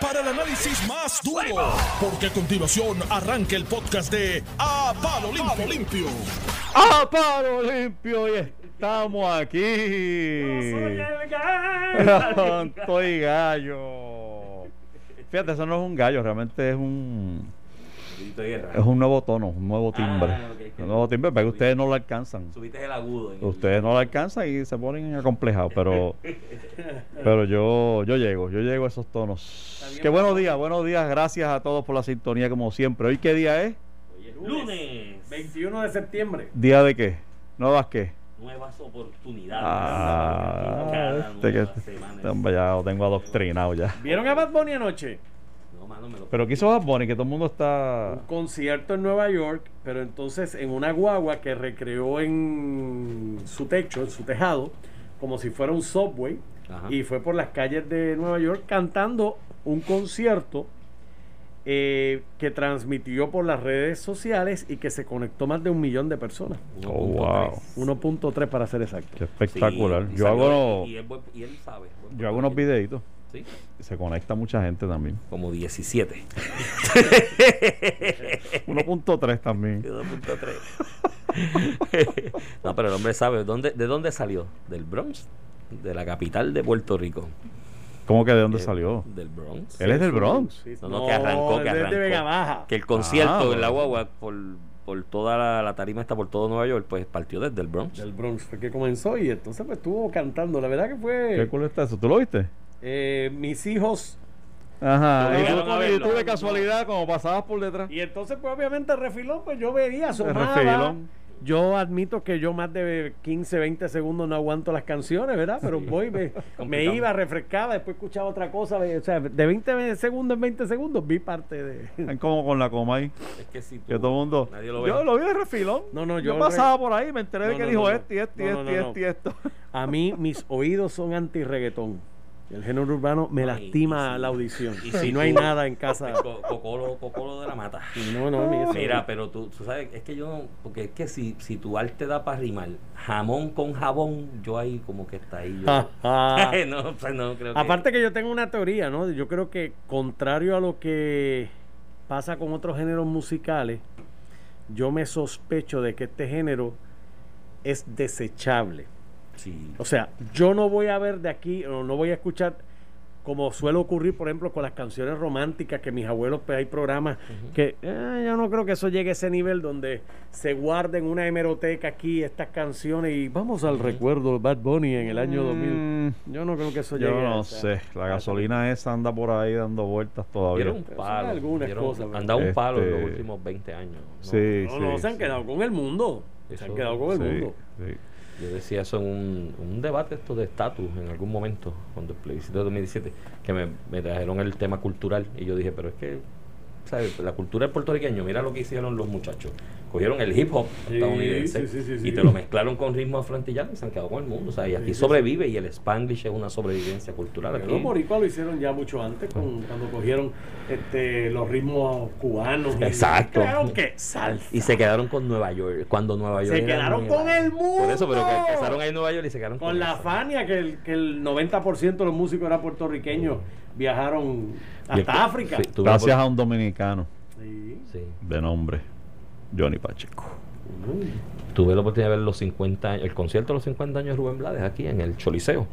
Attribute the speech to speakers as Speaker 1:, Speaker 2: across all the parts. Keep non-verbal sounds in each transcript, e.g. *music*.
Speaker 1: para el análisis más duro, porque a continuación arranca el podcast de A Palo Limpio. Limpio.
Speaker 2: ¡A palo limpio! Y estamos aquí. *laughs* Estoy gallo. Fíjate, eso no es un gallo, realmente es un es un nuevo tono, un nuevo timbre.
Speaker 3: Ah, ok.
Speaker 2: Un nuevo timbre, pero que ustedes no lo alcanzan.
Speaker 3: Subiste el agudo. en el-
Speaker 2: Ustedes no lo alcanzan y se ponen acomplejados, pero *laughs* pero yo yo llego, yo llego a esos tonos. Qué buenos días, buenos días, gracias a todos por la sintonía como siempre. ¿Hoy qué día es?
Speaker 3: Hoy es lunes.
Speaker 4: 21 de septiembre.
Speaker 2: ¿Día de qué? ¿Nuevas qué?
Speaker 3: Nuevas oportunidades.
Speaker 2: Ah,
Speaker 3: Cada
Speaker 2: este que
Speaker 3: nueva semana.
Speaker 2: este hombre ya lo tengo adoctrinado ya.
Speaker 4: ¿Vieron a Bad Bunny anoche?
Speaker 3: No, mano, me lo
Speaker 2: Pero quiso Bad Bunny, que todo el mundo está...
Speaker 4: Un concierto en Nueva York, pero entonces en una guagua que recreó en su techo, en su tejado, como si fuera un subway,
Speaker 3: Ajá.
Speaker 4: y fue por las calles de Nueva York cantando un concierto eh, que transmitió por las redes sociales y que se conectó más de un millón de personas.
Speaker 2: Oh, wow.
Speaker 4: 1.3 para ser exacto.
Speaker 2: Qué espectacular.
Speaker 3: Sí,
Speaker 2: yo, hago,
Speaker 3: Y él, buen- y él sabe.
Speaker 2: yo hago unos videitos
Speaker 3: Sí,
Speaker 2: se conecta mucha gente también.
Speaker 3: como 17.
Speaker 2: 1.3 *laughs* también.
Speaker 3: 2.3. *laughs* no, pero el hombre sabe. ¿dónde, ¿De dónde salió? ¿Del Bronx? De la capital de Puerto Rico.
Speaker 2: ¿Cómo que de dónde
Speaker 3: Eh,
Speaker 2: salió?
Speaker 3: Del Bronx.
Speaker 2: Él es del Bronx.
Speaker 4: Sí,
Speaker 3: No, no, que arrancó, que arrancó.
Speaker 4: Vega Baja.
Speaker 3: Que el concierto
Speaker 2: Ah,
Speaker 3: en la guagua por, por toda la, la tarima está por todo Nueva York, pues partió desde el Bronx.
Speaker 4: del Bronx fue que comenzó y entonces pues estuvo cantando. La verdad que
Speaker 2: ¿Qué
Speaker 4: fue
Speaker 2: cool está eso? ¿Tú lo viste?
Speaker 4: Eh, mis hijos.
Speaker 2: Ajá. Y tú,
Speaker 3: a
Speaker 2: y
Speaker 3: verlo.
Speaker 2: tú de casualidad, como pasabas por detrás.
Speaker 4: Y entonces pues obviamente el refilón pues yo veía, asomaba.
Speaker 2: refilón.
Speaker 4: Yo admito que yo más de 15, 20 segundos no aguanto las canciones, ¿verdad? Pero voy, *laughs* me, iba, refrescaba, después escuchaba otra cosa. O sea, de 20 segundos en 20 segundos vi parte de...
Speaker 2: Están como con la coma ahí.
Speaker 3: Es que si tú-
Speaker 2: Que todo el mundo.
Speaker 3: Nadie lo ve.
Speaker 2: yo lo vi de refilón.
Speaker 4: No, no,
Speaker 2: yo,
Speaker 4: yo
Speaker 2: pasaba por ahí, me enteré de que
Speaker 4: no,
Speaker 2: dijo
Speaker 4: no, no.
Speaker 2: este este este
Speaker 4: no,
Speaker 2: y
Speaker 4: no,
Speaker 2: este y esto.
Speaker 4: A mí mis oídos son anti-reggaetón. El género urbano me lastima la audición.
Speaker 3: y si
Speaker 4: no hay nada en casa...
Speaker 3: Co- Cocolo, cocolo de la mata.
Speaker 4: No, no, eso.
Speaker 3: Mira, pero tú, tú sabes, es que yo, no- porque es que si, si tu arte da para rimar jamón con jabón, yo ahí como que está ahí. Yo, *laughs* no, pues no, creo que.
Speaker 4: Aparte que yo tengo una teoría, ¿no? Yo creo que contrario a lo que pasa con otros géneros musicales, yo me sospecho de que este género es desechable.
Speaker 3: Sí.
Speaker 4: O sea, yo no voy a ver de aquí, o no voy a escuchar como suele ocurrir, por ejemplo, con las canciones románticas, que mis abuelos, pues hay programas que eh, yo no creo que eso llegue a ese nivel donde se guarden una hemeroteca aquí estas canciones y vamos al recuerdo de Bad Bunny en el año 2000.
Speaker 2: Mm,
Speaker 4: Yo no creo que eso llegue
Speaker 2: Yo
Speaker 4: a
Speaker 2: no
Speaker 4: esa-
Speaker 2: sé. La gasolina esa anda por ahí dando vueltas todavía.
Speaker 3: Dieron un palo.
Speaker 4: algunas
Speaker 3: dieron-
Speaker 4: cosas,
Speaker 3: han dado un palo en los
Speaker 2: Este,
Speaker 3: últimos 20 años. ¿no?
Speaker 2: Sí,
Speaker 4: No,
Speaker 2: sí.
Speaker 4: no, se han
Speaker 2: sí.
Speaker 4: quedado con el mundo. Se
Speaker 3: Eso-
Speaker 4: han quedado con el
Speaker 2: Sí,
Speaker 4: mundo.
Speaker 2: sí.
Speaker 3: Yo decía eso en un, un debate esto de estatus en algún momento, cuando el plebiscito de 2017, que me, me trajeron el tema cultural y yo dije, pero es que, ¿sabes? La cultura del puertorriqueño, mira lo que hicieron los muchachos. Cogieron el hip hop
Speaker 4: Sí,
Speaker 3: estadounidense
Speaker 4: sí, sí,
Speaker 3: y te lo mezclaron con ritmos afroantillanos y se han quedado con el mundo. Sea, y aquí sobrevive y el spanglish es una sobrevivencia cultural. Aquí,
Speaker 4: Los boricuas lo hicieron ya mucho antes, con- cuando cogieron este, los ritmos cubanos. y-
Speaker 3: Exacto.
Speaker 4: Crearon que salsa.
Speaker 3: y se quedaron con Nueva York, cuando Nueva York
Speaker 4: Se quedaron con el
Speaker 3: Por eso, pero que
Speaker 4: mundo.
Speaker 3: empezaron ahí en Nueva York y se quedaron con,
Speaker 4: Con la
Speaker 3: eso.
Speaker 4: Fania, que el, que el 90% de los músicos eran puertorriqueños, viajaron hasta
Speaker 3: que-
Speaker 4: África.
Speaker 3: sí,
Speaker 2: Gracias a un dominicano
Speaker 4: Sí.
Speaker 2: de nombre Johnny Pacheco.
Speaker 3: tuve la oportunidad de ver los 50 años, el concierto de los 50 años de Rubén Blades aquí en el Choliseo.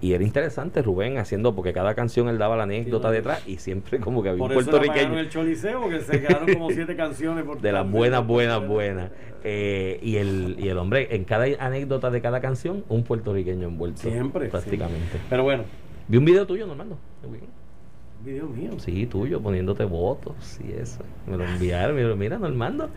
Speaker 3: Y era interesante Rubén haciendo, porque cada canción él daba la anécdota
Speaker 4: Sí,
Speaker 3: detrás y siempre como que había
Speaker 4: Por
Speaker 3: un
Speaker 4: eso
Speaker 3: puertorriqueño
Speaker 4: el choliseo, porque se quedaron como siete canciones. Por *laughs*
Speaker 3: de las buenas, buenas, buenas. Eh, y, el, y el hombre, en cada anécdota de cada canción, un puertorriqueño envuelto.
Speaker 4: Siempre,
Speaker 3: Prácticamente.
Speaker 4: Pero bueno,
Speaker 3: Vi un video tuyo, Normando.
Speaker 4: video mío.
Speaker 3: Sí, tuyo, poniéndote votos y eso. Me lo enviaron, me lo mira, Normando.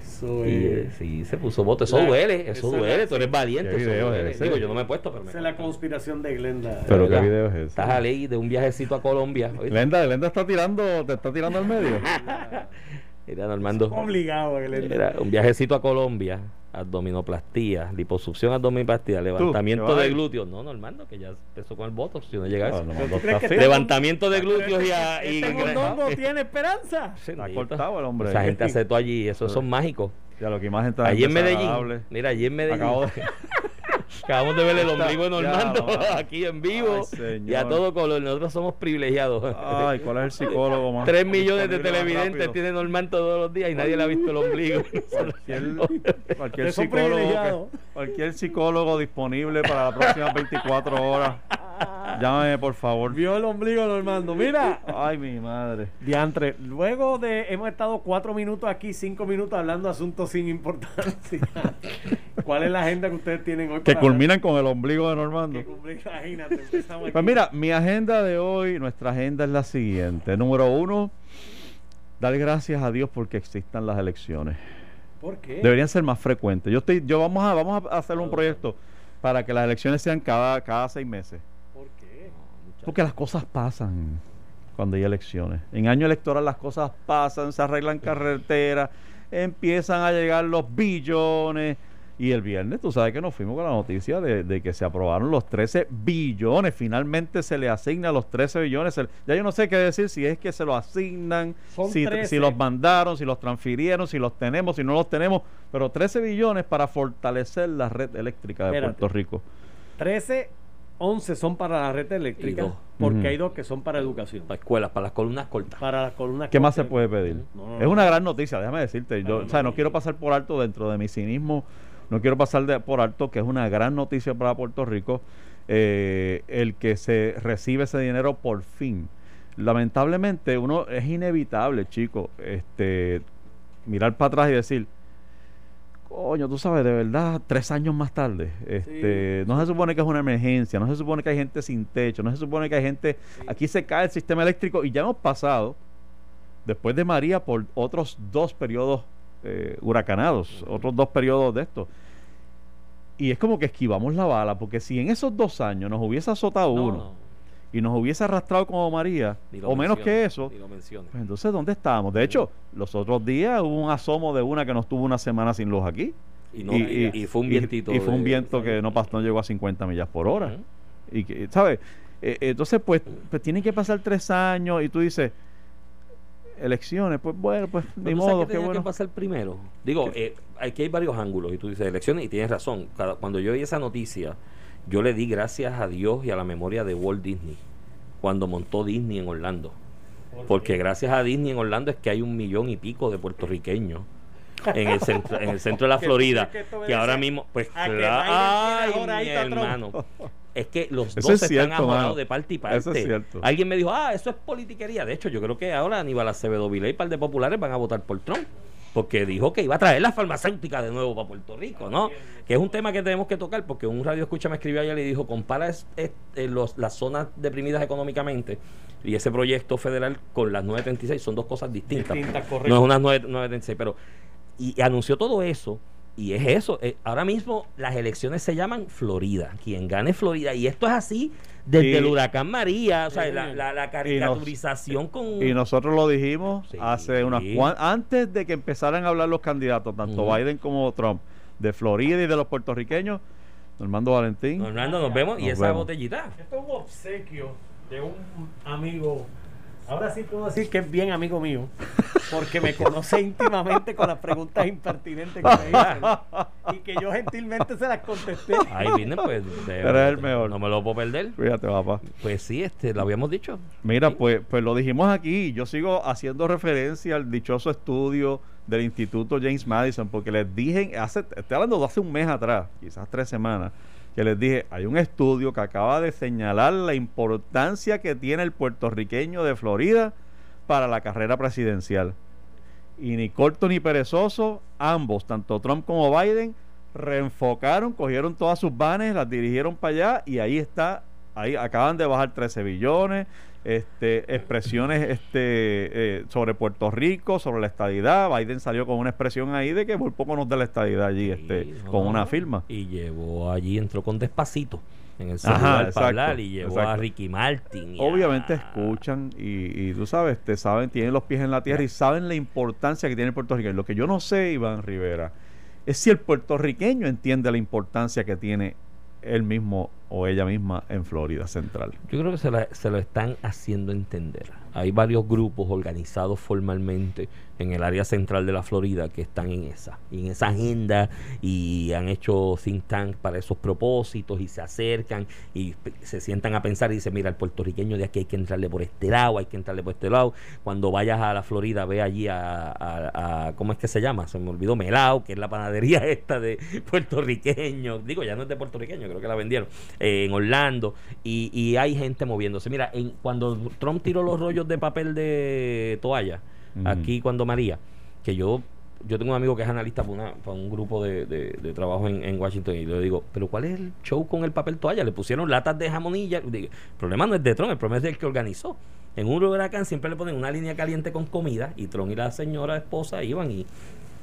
Speaker 4: Eso
Speaker 3: Y
Speaker 4: es-
Speaker 3: eh, sí, se puso voto. Eso
Speaker 4: La-
Speaker 3: duele, eso
Speaker 4: es
Speaker 3: duele.
Speaker 4: la-
Speaker 3: Tú eres valiente.
Speaker 2: ¿Qué
Speaker 3: eso
Speaker 2: video
Speaker 3: duele.
Speaker 2: es ese?
Speaker 3: Digo, yo no me he puesto, pero
Speaker 4: esa es la conspiración de Glenda.
Speaker 2: Pero qué video es ese.
Speaker 3: Estás a ley de un viajecito a Colombia. ¿oíste?
Speaker 2: Glenda, Glenda está tirando, te está tirando al medio. *laughs*
Speaker 3: Mira, Normando.
Speaker 4: Obligado a Glenda.
Speaker 3: Era un viajecito a Colombia, abdominoplastía, liposucción, abdominoplastía, levantamiento
Speaker 2: ¿qué vas
Speaker 3: de glúteos. No, Normando, que ya empezó con el voto, si no llega
Speaker 2: No,
Speaker 3: eso.
Speaker 2: no,
Speaker 4: ¿Pero
Speaker 2: no,
Speaker 4: tú crees
Speaker 2: está
Speaker 4: que
Speaker 2: feo.
Speaker 4: te-
Speaker 3: Levantamiento de glúteos y, a, y
Speaker 4: Este tiene esperanza. *laughs*
Speaker 2: Está cortado el hombre.
Speaker 3: Esa gente hace todo allí, esos *laughs* son mágicos.
Speaker 2: Ya lo que imagen está
Speaker 3: Allí en Medellín, mira, allí en Medellín.
Speaker 2: Acabo de, *laughs*
Speaker 3: Acabamos de ver el ombligo de Normando
Speaker 2: ya,
Speaker 3: aquí en vivo.
Speaker 2: Ay,
Speaker 3: y a todo color. Nosotros somos privilegiados.
Speaker 2: Ay, ¿cuál es el psicólogo más?
Speaker 3: Tres millones de televidentes
Speaker 2: rápido?
Speaker 3: tiene Normando todos los días y nadie le ha visto el ombligo. *laughs*
Speaker 2: Cualquier, psicólogo,
Speaker 4: privilegiados.
Speaker 2: que- cualquier psicólogo disponible para las próximas 24 horas. Llámame, por favor.
Speaker 4: Vio el ombligo Normando. Mira,
Speaker 2: Ay, mi madre.
Speaker 4: Diantre, luego de hemos estado cuatro minutos aquí, cinco minutos hablando de asuntos sin importancia. *laughs* ¿Cuál es la agenda que ustedes tienen hoy?
Speaker 2: Que
Speaker 4: para-
Speaker 2: culminan con el ombligo de Normando. Pues mira, mi agenda de hoy, nuestra agenda es la siguiente. Número uno, dar gracias a Dios porque existan las elecciones.
Speaker 4: ¿Por qué?
Speaker 2: Deberían ser más frecuentes. Yo estoy, yo vamos a, vamos a hacer un proyecto para que las elecciones sean cada, cada seis meses.
Speaker 4: ¿Por qué?
Speaker 2: Porque las cosas pasan cuando hay elecciones. En año electoral las cosas pasan, se arreglan carreteras, empiezan a llegar los billones. Y el viernes, tú sabes que nos fuimos con la noticia de, de que se aprobaron los 13 billones. Finalmente se le asignan los 13 billones. Se- ya yo no sé qué decir si es que se los asignan, si,
Speaker 4: 13.
Speaker 2: si los mandaron, si los transfirieron, si los tenemos, si no los tenemos. Pero 13 billones para fortalecer la red eléctrica de
Speaker 4: Espérate.
Speaker 2: Puerto Rico.
Speaker 4: 13, 11 son para la red eléctrica,
Speaker 3: dos.
Speaker 4: porque hay dos que son para educación.
Speaker 3: Para escuelas, para las columnas cortas.
Speaker 4: Para las columnas
Speaker 2: ¿Qué más se puede pedir?
Speaker 4: No, no,
Speaker 2: es
Speaker 4: no.
Speaker 2: una gran noticia, déjame decirte. Yo,
Speaker 4: No,
Speaker 2: o sea, no
Speaker 4: no.
Speaker 2: quiero pasar por alto dentro de mi cinismo, no quiero pasar de- por alto que es una gran noticia para Puerto Rico eh, el que se recibe ese dinero por fin. Lamentablemente, uno es inevitable, chico, este, mirar para atrás y decir, coño, tú sabes, de verdad, tres años más tarde, este, no se supone que es una emergencia, no se supone que hay gente sin techo, no se supone que hay gente, aquí se cae el sistema eléctrico y ya hemos pasado, después de María, por otros dos periodos eh, huracanados, otros dos periodos de esto. Y es como que esquivamos la bala, porque si en esos dos años nos hubiese azotado
Speaker 3: No,
Speaker 2: uno
Speaker 3: no,
Speaker 2: y nos hubiese arrastrado como María, o menos que eso, pues entonces, ¿dónde estábamos? De hecho, los otros días hubo un asomo de una que nos tuvo una semana sin luz aquí.
Speaker 3: Y, no- y- y fue un vientito.
Speaker 2: Y, fue un
Speaker 3: de-
Speaker 2: viento que no, pasó, no llegó a 50 millas por hora. Y que, ¿sabes? Eh, entonces, pues, pues tienen que pasar tres años y tú dices, elecciones, pues bueno, pues
Speaker 3: Pero
Speaker 2: ni
Speaker 3: ¿tú sabes
Speaker 2: modo,
Speaker 3: qué
Speaker 2: bueno.
Speaker 3: que pasar primero? Digo, eh, aquí hay varios ángulos y tú dices elecciones y tienes razón. Cada- cuando yo oí esa noticia, yo le di gracias a Dios y a la memoria de Walt Disney cuando montó Disney en Orlando. Porque gracias a Disney en Orlando es que hay un millón y pico de puertorriqueños en el centro, en el centro de la *laughs* Florida.
Speaker 4: que
Speaker 3: ahora mismo, pues claro, ay, mi hermano. *laughs* Es que los
Speaker 2: Eso
Speaker 3: dos
Speaker 2: es
Speaker 3: están
Speaker 2: mano.
Speaker 3: de parte y parte.
Speaker 2: Eso es cierto.
Speaker 3: Alguien me dijo, ah, eso es politiquería. De hecho, yo creo que ahora Aníbal Acevedo Viley y par de populares van a votar por Trump. Porque dijo que iba a traer las farmacéuticas de nuevo para Puerto Rico, ¿no? Que es un tema que tenemos que tocar porque un radio escucha me escribió ayer y dijo, compara es- es- eh, los, las zonas deprimidas económicamente y ese proyecto federal con las 936 son dos cosas distintas. No es unas 9, 936, pero... Y, anunció todo eso y es eso. eh, ahora mismo las elecciones se llaman Florida. Quien gane Florida. Y esto es así desde
Speaker 2: Y-
Speaker 3: el huracán María. O sea,
Speaker 4: Sí.
Speaker 3: la, la, la caricaturización con...
Speaker 2: Y nosotros lo dijimos
Speaker 3: Sí.
Speaker 2: hace unas antes de que empezaran a hablar los candidatos, tanto. Biden como Trump, de Florida y de los puertorriqueños, Normando Valentín.
Speaker 3: Orlando, nos vemos. y esa
Speaker 2: vemos.
Speaker 3: botellita.
Speaker 4: Esto es un obsequio de un amigo. Ahora sí puedo decir que es bien amigo mío, porque me conoce íntimamente con las preguntas impertinentes que me hizo y que yo gentilmente se las contesté.
Speaker 3: Ahí viene, pues. de-
Speaker 2: Eres el mejor.
Speaker 3: No me lo puedo perder.
Speaker 2: Fíjate, papá.
Speaker 3: Pues sí, este, lo habíamos dicho.
Speaker 2: Mira, pues, pues lo dijimos aquí. Yo sigo haciendo referencia al dichoso estudio del Instituto James Madison, porque les dije, hace, estoy hablando de hace un mes atrás, quizás tres semanas, que les dije, hay un estudio que acaba de señalar la importancia que tiene el puertorriqueño de Florida para la carrera presidencial. Y ni corto ni perezoso, ambos, tanto Trump como Biden, reenfocaron, cogieron todas sus vanes, las dirigieron para allá y ahí está, ahí acaban de bajar 13 billones, este, expresiones este, eh, sobre Puerto Rico, sobre la estadidad. Biden salió con una expresión ahí de que por poco nos da la estadidad allí, este,
Speaker 3: Sí,
Speaker 2: con una firma.
Speaker 3: Y llevó allí, entró con despacito en el
Speaker 2: Ajá,
Speaker 3: celular
Speaker 2: exacto,
Speaker 3: para hablar y llevó a
Speaker 2: exacto.
Speaker 3: Ricky Martin. a-
Speaker 2: Obviamente escuchan y, y tú sabes, te saben, tienen los pies en la tierra y saben la importancia que tiene el puertorriqueño. Lo que yo no sé, Iván Rivera, es si el puertorriqueño entiende la importancia que tiene él mismo o ella misma en Florida Central.
Speaker 3: Yo creo que se, la- se lo están haciendo entender. Hay varios grupos organizados formalmente en el área central de la Florida que están en esa, en esa agenda y han hecho think tank para esos propósitos y se acercan y se sientan a pensar y dicen, mira, el puertorriqueño de aquí hay que entrarle por este lado, hay que entrarle por este lado. Cuando vayas a la Florida, ve allí a, a- ¿cómo es que se llama? Se me olvidó, Melao, que es la panadería *laughs* esta de puertorriqueños. Digo, ya no es de puertorriqueño, creo que la vendieron eh, en Orlando y, y hay gente moviéndose. Mira, en, cuando Trump tiró los rollos de papel de toalla, aquí cuando María, que yo yo tengo un amigo que es analista para, una- para un grupo de, de- de trabajo en, en Washington y le digo, pero ¿cuál es el show con el papel toalla? Le pusieron latas de jamonilla. El problema no es de Trump, el problema es del que organizó. En un huracán siempre le ponen una línea caliente con comida y Trump y la señora esposa iban y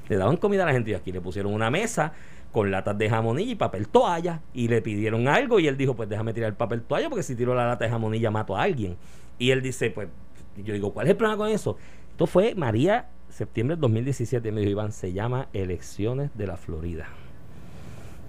Speaker 3: le daban comida a la gente y aquí le pusieron una mesa con latas de jamonilla y papel toalla y le pidieron algo y él dijo pues déjame tirar el papel toalla porque si tiro la lata de jamonilla mato a alguien y él dice pues yo digo ¿cuál es el problema con eso? esto fue María septiembre del 2017 me dijo Iván se llama elecciones de la Florida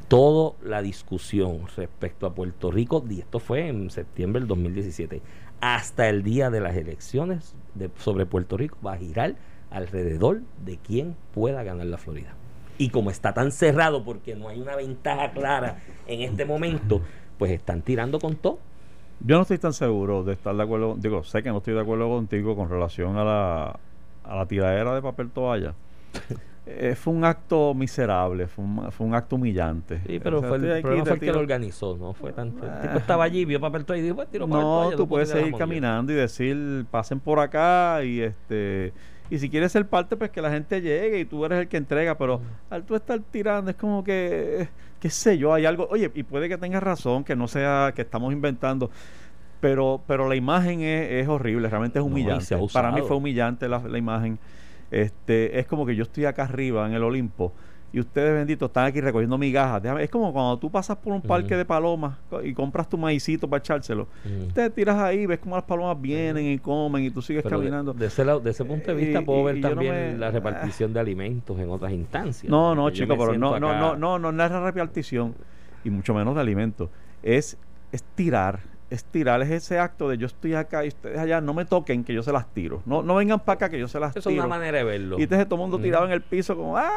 Speaker 3: toda la discusión respecto a Puerto Rico y esto fue en septiembre del 2017 hasta el día de las elecciones de- sobre Puerto Rico va a girar alrededor de quién pueda ganar la Florida. Y como está tan cerrado porque no hay una ventaja clara en este momento, pues están tirando con todo.
Speaker 2: Yo no estoy tan seguro de estar de acuerdo, digo, sé que no estoy de acuerdo contigo con relación a la, a la tiradera de papel toalla. *laughs* Eh, fue un acto miserable, fue un, fue un acto humillante.
Speaker 3: Sí, pero
Speaker 2: O sea,
Speaker 3: fue el problema fue el que lo organizó, no fue tan. El
Speaker 2: Ah.
Speaker 3: tipo estaba allí, vio papel toalla y dijo, pues tiro papel
Speaker 2: No,
Speaker 3: toalla,
Speaker 2: tú puedes seguir
Speaker 3: jamonilla".
Speaker 2: caminando y decir, pasen por acá y este y si quieres ser parte, pues que la gente llegue y tú eres el que entrega, pero al tú estar tirando es como que, qué sé yo, hay algo, oye, y puede que tengas razón, que no sea que estamos inventando, pero pero la imagen es, es horrible, realmente es humillante. Para mí fue humillante la, la imagen. Este, es como que yo estoy acá arriba en el Olimpo y ustedes benditos están aquí recogiendo migajas. Déjame- es como cuando tú pasas por un parque de palomas y compras tu maicito para echárselo.
Speaker 3: Mm.
Speaker 2: Te tiras ahí, ves cómo las palomas vienen y comen y tú sigues
Speaker 3: Pero
Speaker 2: caminando.
Speaker 3: De, ese lado- de ese punto de vista
Speaker 2: Y-
Speaker 3: puedo
Speaker 2: y-
Speaker 3: ver
Speaker 2: y yo no
Speaker 3: también
Speaker 2: me-
Speaker 3: la repartición de alimentos en otras instancias.
Speaker 2: no, no, chico, pero no, no, no, no, no, no es la repartición y mucho menos de alimentos. Es, es tirar, es tirar, es ese acto de yo estoy acá y ustedes allá, no me toquen que yo se las tiro. No, no vengan para acá que yo se las
Speaker 3: Eso es
Speaker 2: tiro.
Speaker 3: una manera de verlo.
Speaker 2: Y entonces todo el mundo
Speaker 3: Mm.
Speaker 2: tirado en el piso como ¡ah!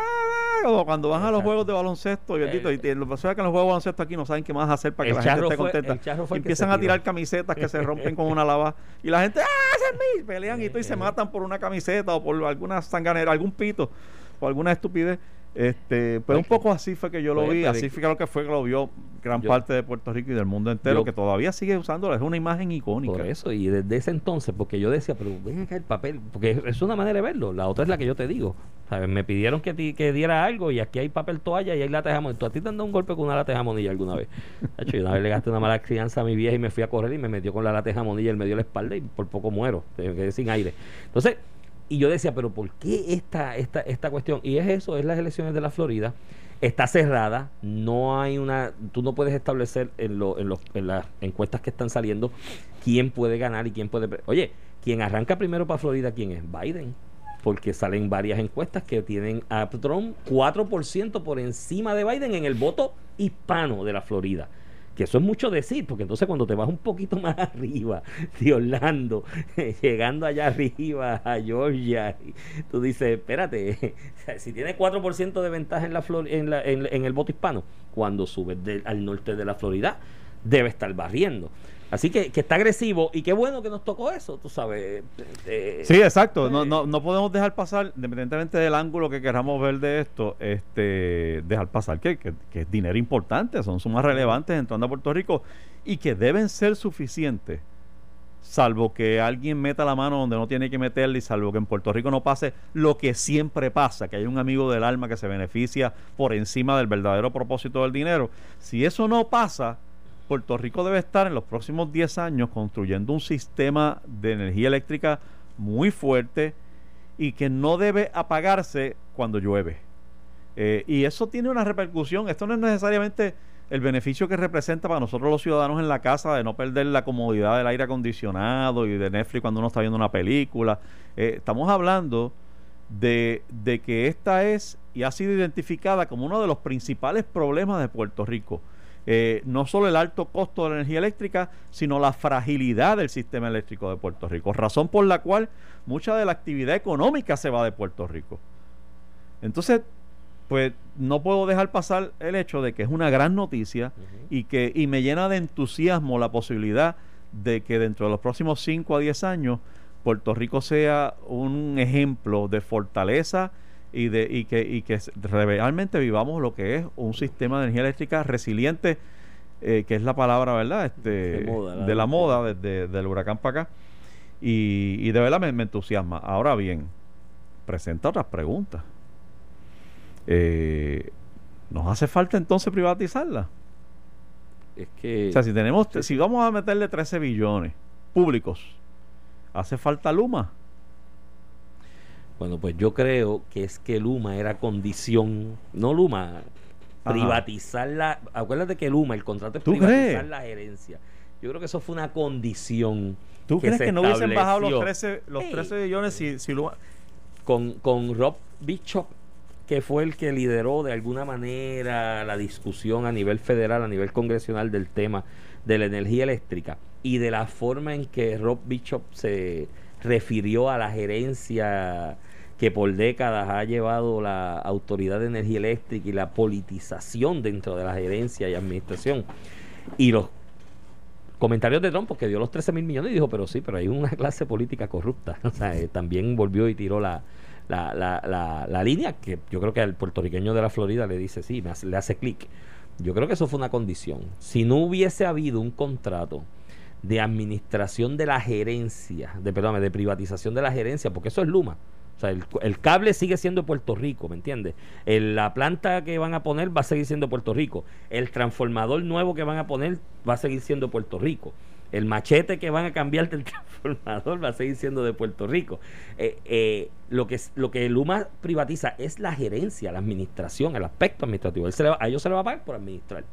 Speaker 2: Como cuando van a los juegos de baloncesto y, bendito, y te- lo que pasa es que en los juegos de baloncesto aquí no saben qué más hacer para que
Speaker 3: El
Speaker 2: la gente esté contenta.
Speaker 3: el fue
Speaker 2: Y
Speaker 3: el
Speaker 2: empiezan a tirar camisetas que se rompen con *laughs* una lava y la gente ¡ah! ¡Ese es mío! Pelean y todo y se
Speaker 3: Eh.
Speaker 2: matan por una camiseta o por alguna sanganera, algún pito o alguna estupidez. Este, pues un poco así fue que yo lo
Speaker 3: pues,
Speaker 2: vi, así fue que lo que fue que lo vio gran
Speaker 3: Yo-
Speaker 2: parte de Puerto Rico y del mundo entero,
Speaker 3: Yo-
Speaker 2: que todavía sigue usándolo, es una imagen icónica.
Speaker 3: Por eso, y desde ese entonces, porque yo decía, pero ven acá el papel, porque es una manera de verlo, la otra es la que yo te digo. ¿sabes? Me pidieron que, ti- que diera algo y aquí hay papel toalla y hay lata de jamón. ¿Tú a ti te han dado un golpe con una lata de jamonilla alguna vez? *laughs* De hecho, yo una vez le gasté una mala crianza a mi vieja y me fui a correr y me metió con la lata de jamonilla y él me dio la espalda y por poco muero, quedé sin aire. Entonces, y yo decía, pero ¿por qué esta, esta, esta cuestión? Y es eso, es las elecciones de la Florida. Está cerrada, no hay una, tú no puedes establecer en, lo, en, los, en las encuestas que están saliendo quién puede ganar y quién puede... Oye, quien arranca primero para Florida, ¿quién es? Biden. Porque salen varias encuestas que tienen a Trump 4% por encima de Biden en el voto hispano de la Florida. Que eso es mucho decir, porque entonces cuando te vas un poquito *laughs* más arriba de Orlando, *laughs* llegando allá arriba a Georgia, tú dices, espérate, *laughs* si tiene 4% de ventaja en, la, Flor- en, la- en- en el voto hispano, cuando subes del- al norte de la Florida, debe estar barriendo. Así que, que está agresivo y qué bueno que nos tocó eso, tú sabes. eh,
Speaker 2: Sí, exacto. No,
Speaker 3: eh.
Speaker 2: no, no podemos dejar pasar, independientemente del ángulo que queramos ver de esto, este, dejar pasar que, que- que es dinero importante, son sumas relevantes entrando a Puerto Rico y que deben ser suficientes, salvo que alguien meta la mano donde no tiene que meterla y salvo que en Puerto Rico no pase lo que siempre pasa, que hay un amigo del alma que se beneficia por encima del verdadero propósito del dinero. Si eso no pasa, Puerto Rico debe estar en los próximos 10 años construyendo un sistema de energía eléctrica muy fuerte y que no debe apagarse cuando llueve. Eh, y eso tiene una repercusión. Esto no es necesariamente el beneficio que representa para nosotros los ciudadanos en la casa de no perder la comodidad del aire acondicionado y de Netflix cuando uno está viendo una película. Eh, estamos hablando de, de que esta es y ha sido identificada como uno de los principales problemas de Puerto Rico. Eh, no solo el alto costo de la energía eléctrica, sino la fragilidad del sistema eléctrico de Puerto Rico, razón por la cual mucha de la actividad económica se va de Puerto Rico. Entonces, pues no puedo dejar pasar el hecho de que es una gran noticia y que y me llena de entusiasmo la posibilidad de que dentro de los próximos 5 a 10 años Puerto Rico sea un ejemplo de fortaleza y de y que y que realmente vivamos lo que es un sistema de energía eléctrica resiliente eh, que es la palabra verdad este de, la moda desde del huracán para acá. Y, y de verdad me, me, entusiasma. Ahora bien presenta otras preguntas. Eh, nos hace falta entonces privatizarla
Speaker 3: es que
Speaker 2: o sea si tenemos si vamos a meterle 13 billones públicos hace falta Luma
Speaker 3: bueno, pues yo creo que es que Luma era condición, no Luma, privatizar la. Acuérdate que Luma, el contrato es privatizar la gerencia. Yo creo que eso fue una condición.
Speaker 2: ¿Tú crees que no hubiesen bajado los 13, los 13 billones si, si Luma.
Speaker 3: Con, con Rob Bishop, que fue el que lideró de alguna manera la discusión a nivel federal, a nivel congresional del tema de la energía eléctrica y de la forma en que Rob Bishop se refirió a la gerencia que por décadas ha llevado la Autoridad de Energía Eléctrica y la politización dentro de la gerencia y administración. Y los comentarios de Trump, porque dio los 13 mil millones y dijo, pero sí, pero hay una clase política corrupta. *laughs* O sea, eh, también volvió y tiró la, la, la, la, línea que yo creo que al puertorriqueño de la Florida le dice, sí, le hace clic. Yo creo que eso fue una condición. Si no hubiese habido un contrato de administración de la gerencia, de perdón, de privatización de la gerencia, porque eso es Luma. O sea, el, cable sigue siendo Puerto Rico, ¿me entiendes? la planta que van a poner va a seguir siendo Puerto Rico. El transformador nuevo que van a poner va a seguir siendo Puerto Rico. El machete que van a cambiar del *laughs* transformador va a seguir siendo de Puerto Rico. Eh, eh, lo, que, lo que Luma privatiza es la gerencia, la administración, el aspecto administrativo. a ellos se le va a pagar por administrar.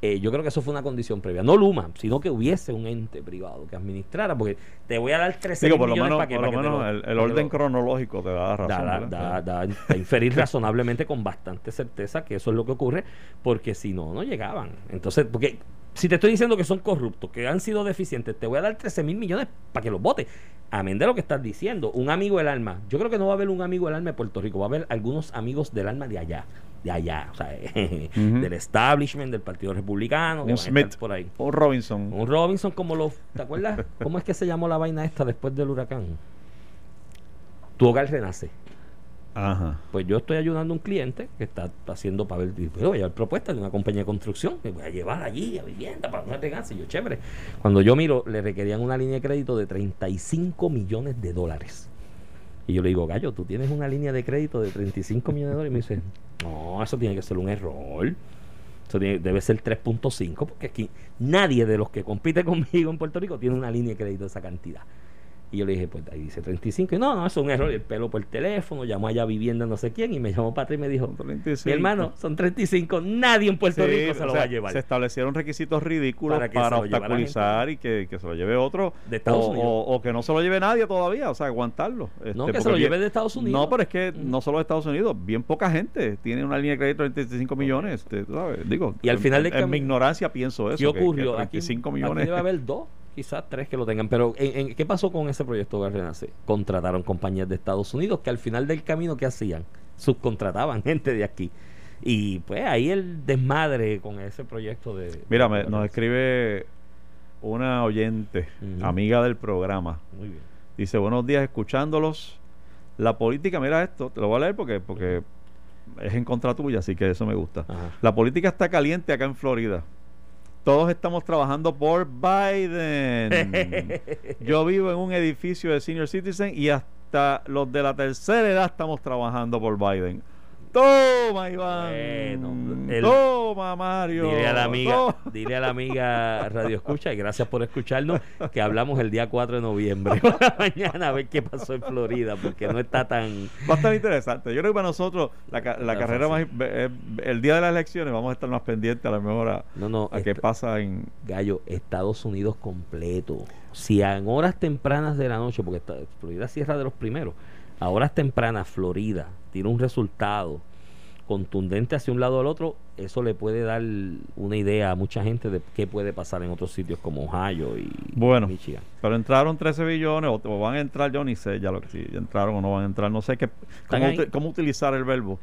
Speaker 3: Eh, yo creo que eso fue una condición previa. No Luma, sino que hubiese un ente privado que administrara, porque te voy a dar 13
Speaker 2: Digo, por lo menos, para que, por lo menos el, orden cronológico te da razón.
Speaker 3: Da, da, da, inferir razonablemente con bastante certeza que eso es lo que ocurre, porque si no, no llegaban. Entonces, porque si te estoy diciendo que son corruptos, que han sido deficientes, te voy a dar 13 mil millones para que los votes. Amén de lo que estás diciendo, un amigo del alma. Yo creo que no va a haber un amigo del alma de Puerto Rico, va a haber algunos amigos del alma de allá de allá, o sea, *laughs* del establishment del Partido Republicano,
Speaker 2: un Smith, por ahí. Un Robinson.
Speaker 3: Un Robinson como los, ¿te acuerdas? *laughs* ¿Cómo es que se llamó la vaina esta después del huracán? Tu hogar renace.
Speaker 2: Ajá.
Speaker 3: Pues yo estoy ayudando a un cliente que está haciendo para ver, voy a llevar propuestas de una compañía de construcción, que voy a llevar allí a vivienda para no regarse. Yo, chévere. Cuando yo miro, le requerían una línea de crédito de 35 millones de dólares. Y yo le digo, Gallo, tú tienes una línea de crédito de 35 millones de dólares. Y me dice, no, eso tiene que ser un error. Eso debe ser 3.5, porque aquí nadie de los que compite *laughs* conmigo en Puerto Rico tiene una línea de crédito de esa cantidad. Y yo le dije, pues ahí dice 35. Y no, no, eso es un error. el pelo por teléfono, llamó allá vivienda no sé quién y me llamó Patrick y me dijo, mi hermano, son 35. Nadie en Puerto Rico se lo va a llevar.
Speaker 2: Se establecieron requisitos ridículos para, obstaculizar y que, se lo lleve otro.
Speaker 3: De o,
Speaker 2: o, que no se lo lleve nadie todavía, o sea, aguantarlo.
Speaker 3: no, este, que se lo lleve de Estados Unidos.
Speaker 2: No, pero es que no solo de Estados Unidos, bien poca gente tiene una línea de crédito de 35 millones. Este, ¿sabes? Digo,
Speaker 3: y al final de
Speaker 2: en, mi ignorancia pienso eso.
Speaker 3: ¿Qué ocurrió? Que,
Speaker 2: 35 millones.
Speaker 3: debe haber dos quizás tres que lo tengan. Pero ¿en, qué pasó con ese proyecto de Renace? Contrataron compañías de Estados Unidos que al final del camino, ¿qué hacían? Subcontrataban *laughs* gente de aquí. Y pues ahí el desmadre con ese proyecto de...
Speaker 2: Mira, nos escribe una oyente, amiga del programa.
Speaker 3: Muy bien.
Speaker 2: Dice, buenos días, escuchándolos. La política, mira esto, te lo voy a leer porque, porque es en contra tuya, así que eso me gusta. La política está caliente acá en Florida todos estamos trabajando por Biden. *laughs* Yo vivo en un edificio de senior citizen y hasta los de la tercera edad estamos trabajando por Biden. Toma, Iván. Toma, Mario.
Speaker 3: Dile a la amiga, dile a la amiga Radio Escucha y gracias por escucharnos que hablamos el día 4 de noviembre *laughs* mañana a ver qué pasó en Florida porque no está tan
Speaker 2: va a estar interesante. Yo creo que para nosotros la, carrera más eh, el día de las elecciones vamos a estar más pendientes a la mejor a,
Speaker 3: no, no,
Speaker 2: qué pasa en
Speaker 3: Gallo, Estados Unidos completo. Si en horas tempranas de la noche porque Florida cierra de los primeros a horas tempranas Florida tiene un resultado contundente hacia un lado o al otro, eso le puede dar una idea a mucha gente de qué puede pasar en otros sitios como Ohio y
Speaker 2: Bueno.
Speaker 3: Michigan.
Speaker 2: Pero entraron 13 billones, o, o van a entrar, yo ni sé ya lo que si entraron o no van a entrar, no sé qué, cómo, utilizar el verbo.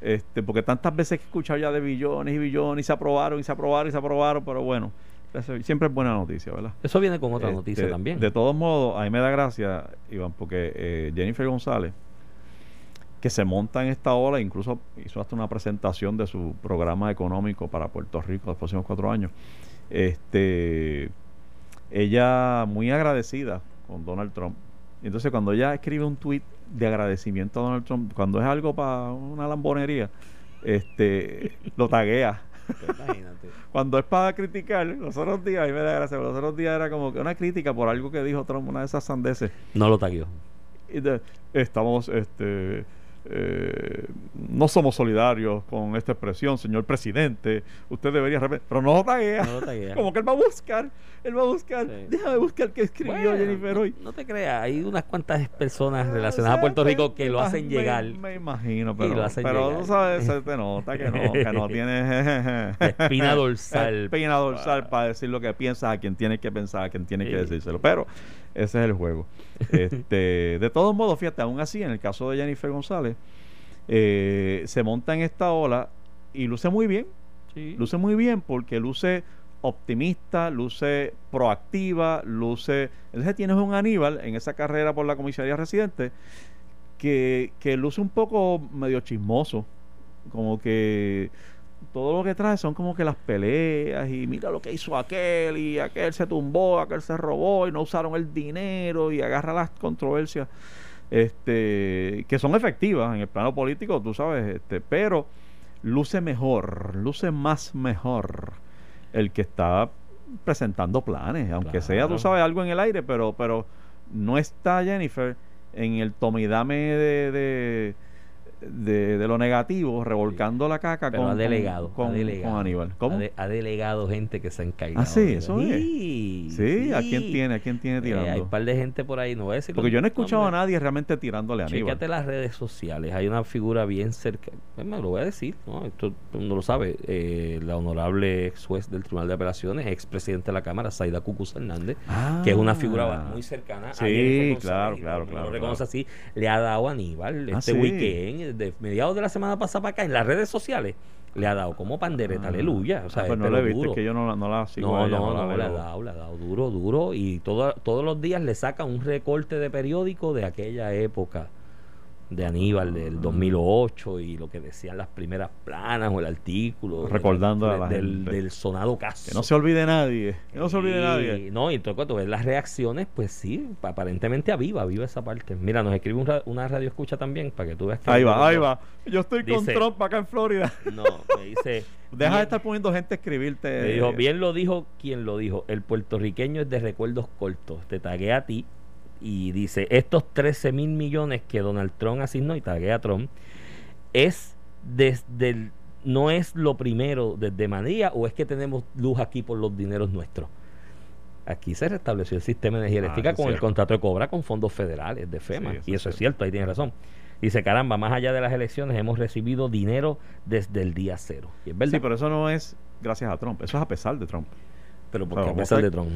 Speaker 2: Este, porque tantas veces que he escuchado ya de billones y billones y se aprobaron y se aprobaron y se aprobaron, pero bueno, siempre es buena noticia, ¿verdad?
Speaker 3: Eso viene con otra
Speaker 2: Este,
Speaker 3: noticia también.
Speaker 2: De todos modos, a mí me da gracia, Iván, porque eh, Jennifer González, que se monta en esta ola, incluso hizo hasta una presentación de su programa económico para Puerto Rico los próximos cuatro años. Este, ella muy agradecida con Donald Trump. Y Entonces, cuando ella escribe un tweet de agradecimiento a Donald Trump, cuando es algo para una lambonería, este, *laughs* lo taguea
Speaker 3: Imagínate. *laughs*
Speaker 2: cuando es para criticar, los otros días, a mí me da gracia, pero los otros días era como que una crítica por algo que dijo Trump, una de esas sandeces.
Speaker 3: No lo tagueó.
Speaker 2: Estamos, este, eh, no somos solidarios con esta expresión, señor presidente. Usted debería, arrepen-". pero no lo taguea.
Speaker 3: No lo taguea. *laughs*
Speaker 2: como que él va a buscar, él va a buscar.
Speaker 3: Sí.
Speaker 2: Déjame buscar qué escribió
Speaker 3: Bueno,
Speaker 2: Jennifer hoy.
Speaker 3: no te creas, hay unas cuantas personas
Speaker 2: Ah,
Speaker 3: relacionadas a Puerto Rico que lo hacen
Speaker 2: me-
Speaker 3: llegar.
Speaker 2: Me, imagino, pero,
Speaker 3: lo hacen
Speaker 2: pero
Speaker 3: llegar.
Speaker 2: tú sabes, se te nota que no, que no *laughs* tiene
Speaker 3: La *laughs* espina dorsal.
Speaker 2: espina dorsal para decir lo que piensa a quien tiene que pensar, a quien tiene que
Speaker 3: Sí.
Speaker 2: decírselo. Pero ese es el juego. *laughs* Este, de todos modos, fíjate, aún así, en el caso de Jennifer González, eh, se monta en esta ola y luce muy bien. Luce muy bien porque luce optimista, luce proactiva, luce... Entonces tienes un Aníbal en esa carrera por la comisaría residente que, que luce un poco medio chismoso, como que todo lo que trae son como que las peleas y mira lo que hizo aquel y aquel se tumbó, aquel se robó y no usaron el dinero y agarra las controversias este que son efectivas en el plano político, tú sabes, este, pero luce mejor, luce más mejor el que está presentando planes, aunque sea, tú sabes, algo en el aire, pero pero no está Jennifer en el tomidame de, de, de, de lo negativo, revolcando la caca
Speaker 3: Pero
Speaker 2: con,
Speaker 3: ha delegado,
Speaker 2: con,
Speaker 3: ha delegado.
Speaker 2: con Aníbal. ¿Cómo?
Speaker 3: Ha, de- ha delegado gente que se ha encargado.
Speaker 2: Ah, sí, eso es.
Speaker 3: Sí,
Speaker 2: sí, ¿a quién tiene? ¿A quién tiene
Speaker 3: Eh, hay
Speaker 2: tirando?
Speaker 3: un par de gente por ahí, no voy a decir
Speaker 2: Porque yo no he escuchado a nadie realmente tirándole a Aníbal.
Speaker 3: Chécate las redes sociales. Hay una figura bien cerca. Me lo voy a decir, ¿no? Esto mundo lo sabe. eh, la honorable ex juez del Tribunal de Apelaciones, ex presidente de la Cámara, Saida Cucuz Hernández, que es una figura muy cercana
Speaker 2: Sí,
Speaker 3: a
Speaker 2: claro, claro,
Speaker 3: no
Speaker 2: claro,
Speaker 3: Lo reconoce
Speaker 2: claro.
Speaker 3: así. Le ha dado a Aníbal
Speaker 2: Ah,
Speaker 3: este
Speaker 2: sí.
Speaker 3: weekend, de mediados de la semana pasada para acá, en las redes sociales, le ha dado como pandereta,
Speaker 2: Ah.
Speaker 3: aleluya. O sea,
Speaker 2: Ah, pues no he visto,
Speaker 3: duro.
Speaker 2: es que yo no, la- no la sigo.
Speaker 3: No,
Speaker 2: ella,
Speaker 3: no,
Speaker 2: la
Speaker 3: no, le ha dado, le ha dado duro, duro. Y todo, todos los días le saca un recorte de periódico de aquella época de Aníbal del 2008 y lo que decían las primeras planas o el artículo. de-
Speaker 2: Recordando a
Speaker 3: de-
Speaker 2: la
Speaker 3: del,
Speaker 2: gente.
Speaker 3: del sonado caso.
Speaker 2: Que no se olvide nadie. Que no se olvide
Speaker 3: Y-
Speaker 2: nadie.
Speaker 3: No, y entonces cuando ves las reacciones, pues sí, aparentemente aviva, aviva esa parte. Mira, nos escribe un una radio escucha también para que tú veas que.
Speaker 2: Ahí va, ahí va. Yo estoy con Trump acá en Florida.
Speaker 3: No, me dice. *laughs*
Speaker 2: Deja de estar poniendo gente a escribirte.
Speaker 3: Me dijo, bien lo dijo quien lo dijo. El puertorriqueño es de recuerdos cortos. Te tagué a ti y dice, estos 13 mil millones que Donald Trump asignó y tagué a Trump, es desde el- no es lo primero desde María o es que tenemos luz aquí por los dineros nuestros. Aquí se restableció el sistema de energía
Speaker 2: Ah,
Speaker 3: eléctrica con el contrato de cobra con fondos federales de FEMA.
Speaker 2: Sí, eso
Speaker 3: y
Speaker 2: es
Speaker 3: eso es
Speaker 2: cierto.
Speaker 3: cierto, ahí tiene razón. Dice, caramba, más allá de las elecciones hemos recibido dinero desde el día cero. Y es verdad.
Speaker 2: Sí, pero eso no es gracias a Trump. Eso es a pesar de Trump.
Speaker 3: Pero porque
Speaker 2: vos
Speaker 3: de Trump.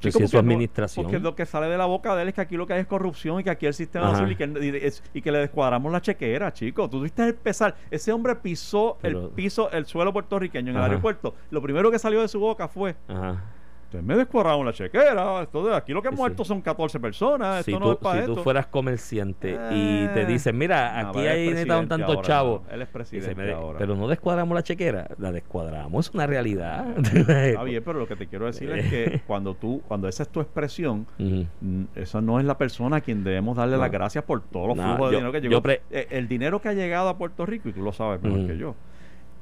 Speaker 2: Sí,
Speaker 3: si es su
Speaker 2: no-
Speaker 3: administración.
Speaker 2: porque lo que sale de la boca de él es que aquí lo que hay es corrupción y que aquí el sistema azul y que, y, que le descuadramos la chequera, chicos. Tú tuviste el pesar. Ese hombre pisó
Speaker 3: Pero-
Speaker 2: el piso, el suelo puertorriqueño en el aeropuerto. Lo primero que salió de su boca fue
Speaker 3: Ajá.
Speaker 2: Ustedes me descuadraron la chequera. Esto de aquí lo que
Speaker 3: Sí,
Speaker 2: han muerto
Speaker 3: sí.
Speaker 2: son 14 personas.
Speaker 3: Si
Speaker 2: Esto no
Speaker 3: tú,
Speaker 2: es para
Speaker 3: si tú
Speaker 2: esto.
Speaker 3: fueras comerciante y te
Speaker 2: Eh,
Speaker 3: dicen, mira, aquí hay necesitado un
Speaker 2: presidente
Speaker 3: tanto
Speaker 2: ahora,
Speaker 3: chavo.
Speaker 2: hermano. Él es presidente
Speaker 3: "Mire,
Speaker 2: ahora.
Speaker 3: pero no descuadramos la chequera, la descuadramos, es una realidad.
Speaker 2: Está *laughs* bien, pero lo que te quiero decir es que cuando tú, cuando esa es tu expresión, mm, esa no es la persona a quien debemos darle
Speaker 3: No.
Speaker 2: las gracias por todos los
Speaker 3: No,
Speaker 2: flujos de dinero que llegó. Eh, el dinero que ha llegado a Puerto Rico, y tú lo sabes mejor que yo,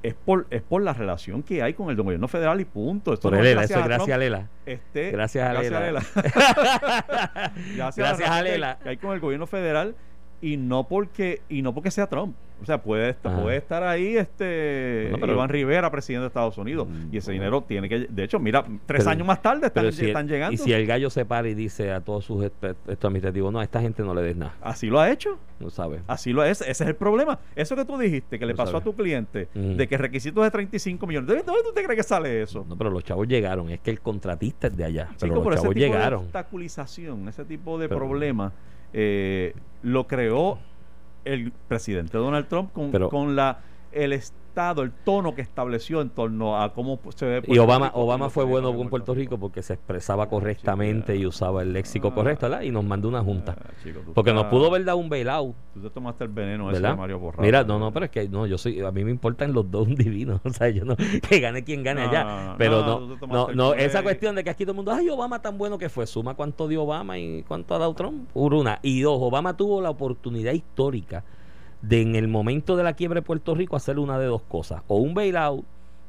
Speaker 2: es por, es por la relación que hay con el gobierno federal y punto. Esto
Speaker 3: Por
Speaker 2: no
Speaker 3: él,
Speaker 2: es
Speaker 3: Lela, eso es
Speaker 2: a
Speaker 3: gracias a. Lela.
Speaker 2: Este,
Speaker 3: Gracias a Lela.
Speaker 2: Lela. gracias, *laughs*
Speaker 3: Gracias a
Speaker 2: la relación que-
Speaker 3: Lela.
Speaker 2: Que hay con el gobierno federal y no porque y no porque sea Trump. O sea, puede, estar-
Speaker 3: Ah.
Speaker 2: puede estar ahí este
Speaker 3: Bueno, pero-
Speaker 2: Iván Rivera, presidente de Estados Unidos.
Speaker 3: Mm,
Speaker 2: y ese dinero tiene que... De hecho, mira, tres
Speaker 3: Pero-
Speaker 2: años más tarde están,
Speaker 3: Pero el-
Speaker 2: llegando.
Speaker 3: Y si el gallo se para y dice a todos sus administrativos, no, a esta gente no le des nada,
Speaker 2: Así lo ha hecho.
Speaker 3: no sabe.
Speaker 2: Así lo es. Ese es el problema. Eso que tú dijiste, que le pasó
Speaker 3: sabe.
Speaker 2: a tu cliente,
Speaker 3: Mm.
Speaker 2: de que requisitos de 35 millones. ¿De dónde tú te crees que sale eso?
Speaker 3: No, pero los chavos llegaron, es que el contratista es de allá, pero
Speaker 2: Chico,
Speaker 3: los
Speaker 2: ese
Speaker 3: chavos
Speaker 2: tipo
Speaker 3: llegaron.
Speaker 2: de obstaculización, ese tipo de
Speaker 3: Pero-
Speaker 2: problema, eh, lo creó el presidente Donald Trump con,
Speaker 3: Pero-
Speaker 2: con la el el tono que estableció en torno a cómo se ve
Speaker 3: Y
Speaker 2: Puerto
Speaker 3: Obama,
Speaker 2: Rico,
Speaker 3: Obama
Speaker 2: cómo
Speaker 3: fue bueno con Puerto Rico porque se expresaba correctamente y usaba el léxico
Speaker 2: Ah.
Speaker 3: correcto, ¿verdad? Y nos mandó una junta.
Speaker 2: Ah, chico,
Speaker 3: Porque nos
Speaker 2: estás-
Speaker 3: pudo haber dado un bailout,
Speaker 2: Tú te tomaste el veneno ese
Speaker 3: ¿verdad?
Speaker 2: de Mario Borracho.
Speaker 3: Mira, no, no, pero es que no, yo soy, a mí me importan los dos *laughs* divinos, o sea, yo no, que gane quien gane
Speaker 2: No,
Speaker 3: allá, pero
Speaker 2: no,
Speaker 3: no, no, no, esa cuestión de que aquí todo el mundo, ay, Obama tan bueno que fue, suma cuánto dio Obama y cuánto ha dado Trump, por una, y dos, Obama tuvo la oportunidad histórica de en el momento de la quiebra de Puerto Rico hacer una de dos cosas, o un bailout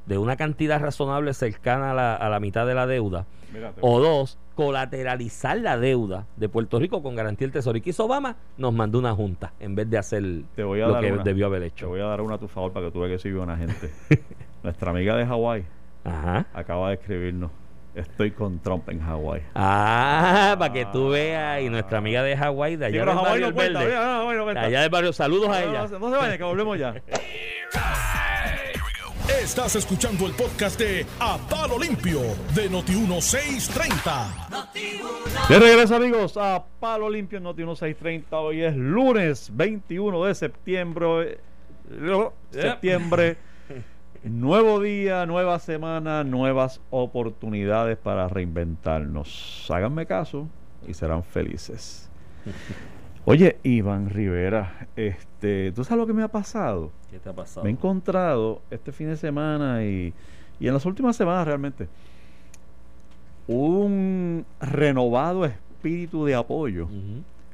Speaker 3: de una cantidad razonable cercana a la, a la mitad de la deuda,
Speaker 2: te-
Speaker 3: o dos, colateralizar la deuda de Puerto Rico con garantía del Tesoro. ¿Y qué hizo Obama? Nos mandó una junta en vez de hacer
Speaker 2: te voy a
Speaker 3: lo
Speaker 2: dar
Speaker 3: que
Speaker 2: una.
Speaker 3: debió haber
Speaker 2: Te
Speaker 3: hecho.
Speaker 2: voy a dar una a tu favor para que tú veas que soy buena gente. *laughs* Nuestra amiga de Hawái acaba de escribirnos. Estoy con Trump en Hawái.
Speaker 3: Ah, para que tú veas. Y nuestra amiga de Hawái, de
Speaker 2: Sí,
Speaker 3: allá
Speaker 2: pero
Speaker 3: del
Speaker 2: Hawái
Speaker 3: barrio
Speaker 2: no cuenta.
Speaker 3: Verde.
Speaker 2: no
Speaker 3: De
Speaker 2: cuenta.
Speaker 3: allá del barrio. Saludos a
Speaker 2: No,
Speaker 3: ella.
Speaker 2: no, no se vayan, que volvemos ya.
Speaker 1: Estás escuchando el podcast de A Palo Limpio de Noti1630.
Speaker 2: De regreso amigos a Palo Limpio en Noti 1630. Hoy es lunes 21 de septiembre. eh, Septiembre. Nuevo día, nueva semana, nuevas oportunidades para reinventarnos. Háganme caso y serán felices. *laughs* Oye, Iván Rivera, este, ¿tú sabes lo que me ha pasado?
Speaker 3: ¿Qué te ha pasado?
Speaker 2: Me he encontrado este fin de semana y, y en las últimas semanas realmente un renovado espíritu de apoyo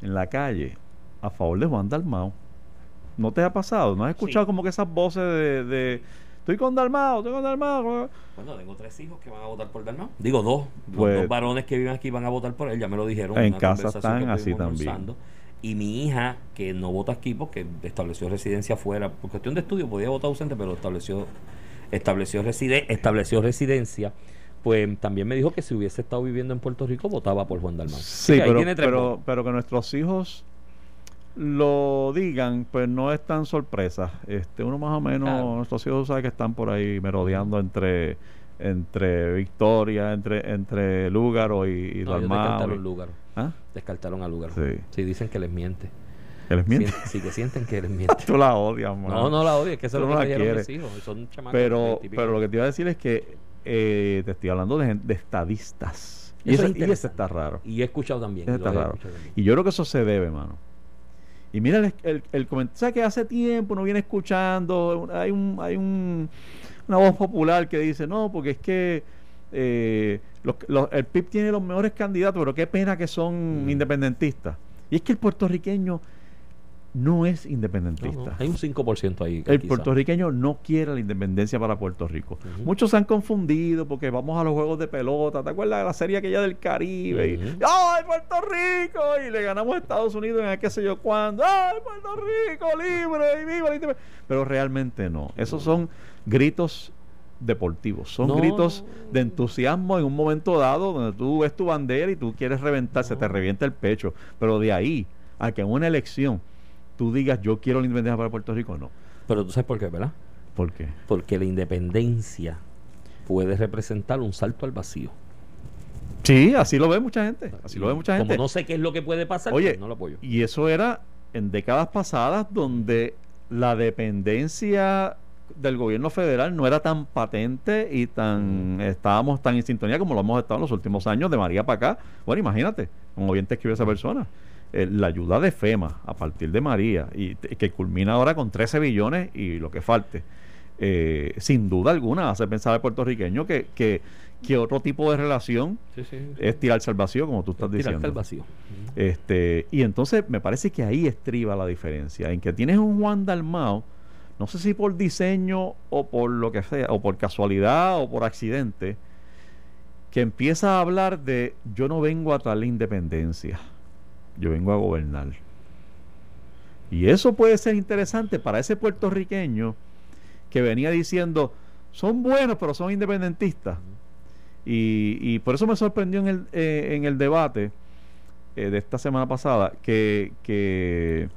Speaker 2: en la calle a favor de Juan Dalmao. ¿No te ha pasado? ¿No has escuchado
Speaker 3: Sí.
Speaker 2: como que esas voces de, de, estoy con Dalmao, estoy con Dalmao?
Speaker 3: Bueno, tengo tres hijos que van a votar por Dalmau. Digo dos.
Speaker 2: Pues-
Speaker 3: dos varones que viven aquí van a votar por él. Ya me lo dijeron.
Speaker 2: En casa están así también.
Speaker 3: Y mi hija, que no vota aquí porque estableció residencia fuera, por cuestión de estudio, podía votar ausente, pero estableció estableció, reside, estableció residencia, pues también me dijo que si hubiese estado viviendo en Puerto Rico, votaba por Juan Dalmau.
Speaker 2: Sí, pero, pero que nuestros hijos lo digan, pues no es tan sorpresa. Este, uno más o menos,
Speaker 3: Claro.
Speaker 2: nuestros hijos saben que están por ahí merodeando entre entre Victoria, entre entre Lúgaro y, y
Speaker 3: No, descartaron Lúgaro.
Speaker 2: ¿Ah?
Speaker 3: Descartaron a Lúgaro.
Speaker 2: Sí.
Speaker 3: Sí, dicen que les miente.
Speaker 2: ¿Que les miente?
Speaker 3: Sí, que sienten que les *laughs* miente.
Speaker 2: Tú la odias, mano.
Speaker 3: No, no la odio, es que eso es lo
Speaker 2: no
Speaker 3: que dijeron mis hijos. Son
Speaker 2: Pero,
Speaker 3: 20 y pico.
Speaker 2: pero lo que te iba a decir es que eh, te estoy hablando de, de estadistas. Y
Speaker 3: Eso
Speaker 2: eso,
Speaker 3: es
Speaker 2: y ese
Speaker 3: interesante.
Speaker 2: está raro.
Speaker 3: Y he escuchado también.
Speaker 2: Está raro.
Speaker 3: escuchado también.
Speaker 2: Y yo creo que eso se debe, mano. Y mira el, el, el comentario. ¿Sabes que hace tiempo uno viene escuchando? Hay un hay un, una voz popular que dice, no, porque es que eh, los- los- el PIB tiene los mejores candidatos, pero qué pena que son
Speaker 3: Mm.
Speaker 2: independentistas. Y es que el puertorriqueño no es independentista.
Speaker 3: no, hay un 5% ahí.
Speaker 2: El
Speaker 3: quizá.
Speaker 2: puertorriqueño no quiere la independencia para Puerto Rico. Muchos se han confundido porque vamos a los juegos de pelota. ¿Te acuerdas de la serie aquella del Caribe? Y. ¡Ay, Puerto Rico! Y le ganamos a Estados Unidos en qué sé yo cuándo. ¡Ay, Puerto Rico! ¡Libre! ¡Y viva la independencia! Pero realmente no. Esos son gritos deportivos. Son
Speaker 3: No.
Speaker 2: gritos de entusiasmo en un momento dado donde tú ves tu bandera y tú quieres reventar, se te revienta el pecho. Pero de ahí a que en una elección tú digas yo quiero la independencia para Puerto Rico, no.
Speaker 3: Pero tú sabes por qué, ¿verdad?
Speaker 2: ¿Por qué?
Speaker 3: Porque la independencia puede representar un salto al vacío.
Speaker 2: Sí, así lo ve mucha gente. Así lo ve mucha
Speaker 3: Como
Speaker 2: gente.
Speaker 3: no sé qué es lo que puede pasar,
Speaker 2: Oye,
Speaker 3: pues no lo apoyo.
Speaker 2: y eso era en décadas pasadas donde la dependencia del gobierno federal no era tan patente y tan estábamos tan en sintonía como lo hemos estado en los últimos años de María para acá. Bueno, imagínate, como bien te escribió esa persona. Eh, la ayuda de FEMA a partir de María y que culmina ahora con 13 billones y lo que falte. eh, sin duda alguna hace pensar al puertorriqueño que, que, que otro tipo de relación
Speaker 3: Sí, sí, sí.
Speaker 2: es tirarse al vacío, como tú estás
Speaker 3: Tirarte
Speaker 2: diciendo.
Speaker 3: al vacío.
Speaker 2: Este, y entonces me parece que ahí estriba la diferencia, en que tienes un Juan Dalmao, no sé si por diseño o por lo que sea, o por casualidad o por accidente, que empieza a hablar de yo no vengo a traer la independencia, yo vengo a gobernar. Y eso puede ser interesante para ese puertorriqueño que venía diciendo, son buenos, pero son independentistas. Y, y por eso me sorprendió en el, eh, en el debate eh, de esta semana pasada que, que,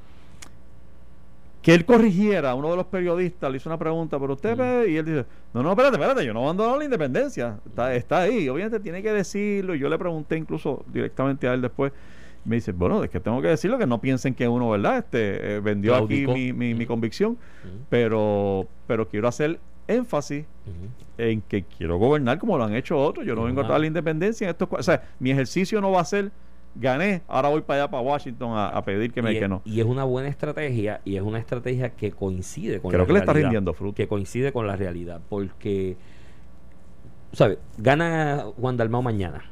Speaker 2: que él corrigiera a uno de los periodistas, le hizo una pregunta, pero usted ve, y él dice, no, no, espérate, espérate, yo no abandono la independencia, está, está ahí, obviamente tiene que decirlo, y yo le pregunté incluso directamente a él después, me dice, bueno, es que tengo que decirlo, que no piensen que uno, ¿verdad? Este eh, vendió aquí mi, mi, mi convicción, pero, pero quiero hacer énfasis en que quiero gobernar como lo han hecho otros. Yo no vengo a dar la independencia en estos. O sea, mi ejercicio no va a ser gané, ahora voy para allá, para Washington, a, a pedir que me
Speaker 3: y,
Speaker 2: que no.
Speaker 3: y es una buena estrategia y es una estrategia que coincide con
Speaker 2: Creo
Speaker 3: la
Speaker 2: que le está rindiendo fruto.
Speaker 3: que coincide con la realidad porque ¿sabes? gana Juan Dalmao mañana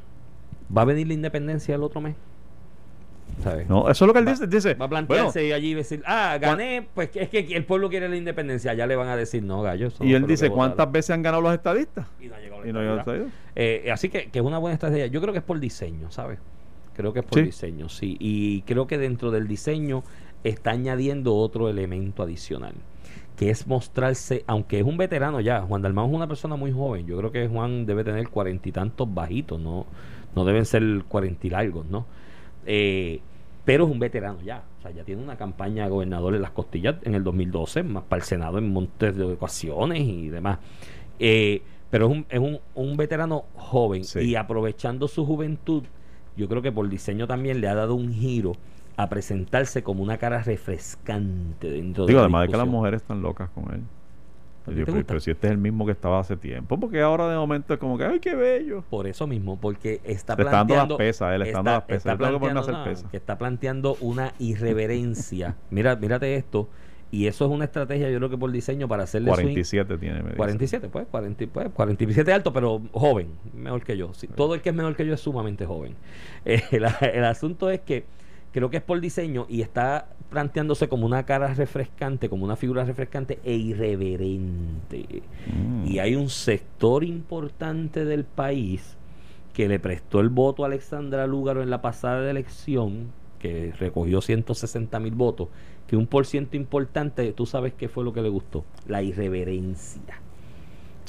Speaker 3: va a venir la independencia el otro mes.
Speaker 2: No, eso es lo que él
Speaker 3: Va-
Speaker 2: dice. Dice,
Speaker 3: va a
Speaker 2: bueno,
Speaker 3: plantearse allí y decir ah gané pues es que el pueblo quiere la independencia ya le van a decir no gallo eso
Speaker 2: y él dice, ¿cuántas
Speaker 3: votaron".
Speaker 2: veces han ganado los estadistas?
Speaker 3: y no ha llegado la
Speaker 2: Y no.
Speaker 3: Eh, así que, que es una buena estrategia. Yo creo que es por diseño, ¿sabes? Creo que es por
Speaker 2: Sí.
Speaker 3: diseño, sí. Y creo que dentro del diseño está añadiendo otro elemento adicional, que es mostrarse, aunque es un veterano ya, Juan Dalmau es una persona muy joven. Yo creo que Juan debe tener cuarenta y tantos bajitos, no, no deben ser cuarenta y largos, ¿no? Eh, pero es un veterano ya. O sea, ya tiene una campaña de gobernador en las costillas en el 2012, más para el Senado en montes de ocasiones y demás. Eh, pero es un, es un, un veterano joven
Speaker 2: Sí.
Speaker 3: y aprovechando su juventud, yo creo que por diseño también le ha dado un giro a presentarse como una cara refrescante dentro
Speaker 2: Digo,
Speaker 3: de la
Speaker 2: además de que las mujeres están locas con él.
Speaker 3: ¿A
Speaker 2: Yo
Speaker 3: ti
Speaker 2: digo,
Speaker 3: te
Speaker 2: pero,
Speaker 3: gusta?
Speaker 2: pero si este es el mismo que estaba hace tiempo, porque ahora de momento es como que, ¡ay, qué bello!
Speaker 3: Por eso mismo, porque está
Speaker 2: Le está
Speaker 3: planteando...
Speaker 2: pesas, él está dando las pesas.
Speaker 3: está
Speaker 2: Yo tengo que ponerme a
Speaker 3: planteando
Speaker 2: pesas.
Speaker 3: que está planteando una irreverencia. *laughs* Mira, mírate esto. Y eso es una estrategia, yo creo que por diseño, para hacerle swing-
Speaker 2: 47 tiene, me dice.
Speaker 3: 47, pues, 40, y- pues, 47 alto, pero joven, mejor que yo. Sí, todo el que es mejor que yo es sumamente joven. *laughs* Eh, el asunto es que creo que es por diseño y está planteándose como una cara refrescante, como una figura refrescante e irreverente.
Speaker 2: Mm.
Speaker 3: Y hay un sector importante del país que le prestó el voto a Alexandra Lúgaro en la pasada elección, que recogió 160 mil votos, que un por ciento importante, tú sabes qué fue lo que le gustó, la irreverencia.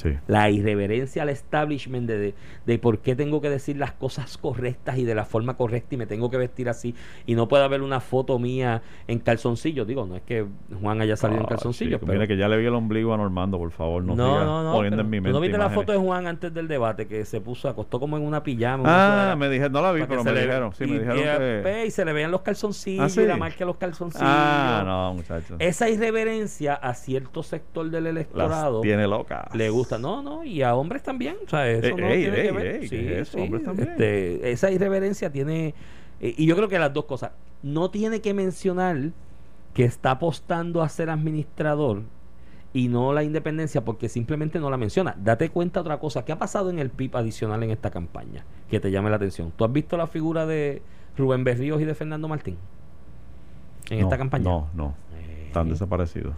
Speaker 2: Sí.
Speaker 3: La irreverencia al establishment de, de, de por qué tengo que decir las cosas correctas y de la forma correcta y me tengo que vestir así y no puede haber una foto mía en calzoncillos. Digo, no es que Juan haya salido en
Speaker 2: Ah,
Speaker 3: calzoncillos,
Speaker 2: chico,
Speaker 3: pero...
Speaker 2: Mira que ya le vi el ombligo a Normando, por favor, no,
Speaker 3: no, no, no.
Speaker 2: poniendo en mi
Speaker 3: ¿tú
Speaker 2: mente
Speaker 3: no viste la foto de Juan antes del debate que se puso, acostó como en una pijama?
Speaker 2: Ah, me dije, no la vi, pero me dijeron, sí,
Speaker 3: y,
Speaker 2: me dijeron
Speaker 3: y,
Speaker 2: que...
Speaker 3: ve, y se le veían los calzoncillos
Speaker 2: Ah, ¿sí?
Speaker 3: y la marca de los calzoncillos.
Speaker 2: Ah, no, muchachos.
Speaker 3: Esa irreverencia a cierto sector del
Speaker 2: Las
Speaker 3: electorado
Speaker 2: tiene locas.
Speaker 3: le gusta. No, no, y a hombres también. O sea, eso
Speaker 2: Ey,
Speaker 3: no
Speaker 2: ey,
Speaker 3: tiene que
Speaker 2: ey,
Speaker 3: ver.
Speaker 2: ey,
Speaker 3: Sí,
Speaker 2: ¿qué es eso?
Speaker 3: sí,
Speaker 2: Hombres también.
Speaker 3: este, esa irreverencia tiene. eh, y yo creo que las dos cosas. No tiene que mencionar que está apostando a ser administrador y no la independencia porque simplemente no la menciona. Date cuenta otra cosa. ¿Qué ha pasado en el PIB adicional en esta campaña? Que te llame la atención. ¿Tú has visto la figura de Rubén Berríos y de Fernando Martín? En
Speaker 2: No,
Speaker 3: esta campaña.
Speaker 2: No, no,
Speaker 3: Eh,
Speaker 2: están desaparecidos.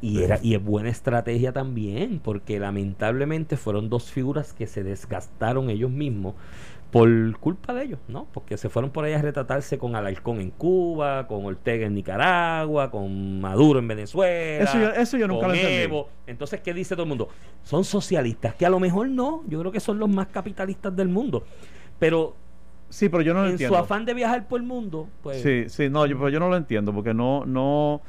Speaker 3: Y, era, y es buena estrategia también, porque lamentablemente fueron dos figuras que se desgastaron ellos mismos por culpa de ellos, ¿no? Porque se fueron por ahí a retratarse con Alarcón en Cuba, con Ortega en Nicaragua, con Maduro en Venezuela.
Speaker 2: Eso yo, eso yo nunca
Speaker 3: con
Speaker 2: lo entendí.
Speaker 3: Evo. Entonces, ¿qué dice todo el mundo? Son socialistas, que a lo mejor no, yo creo que son los más capitalistas del mundo. Pero
Speaker 2: Sí, pero yo no lo
Speaker 3: en
Speaker 2: entiendo.
Speaker 3: su afán de viajar por el mundo, pues...
Speaker 2: Sí, sí, no, yo, pero yo no lo entiendo porque no, no,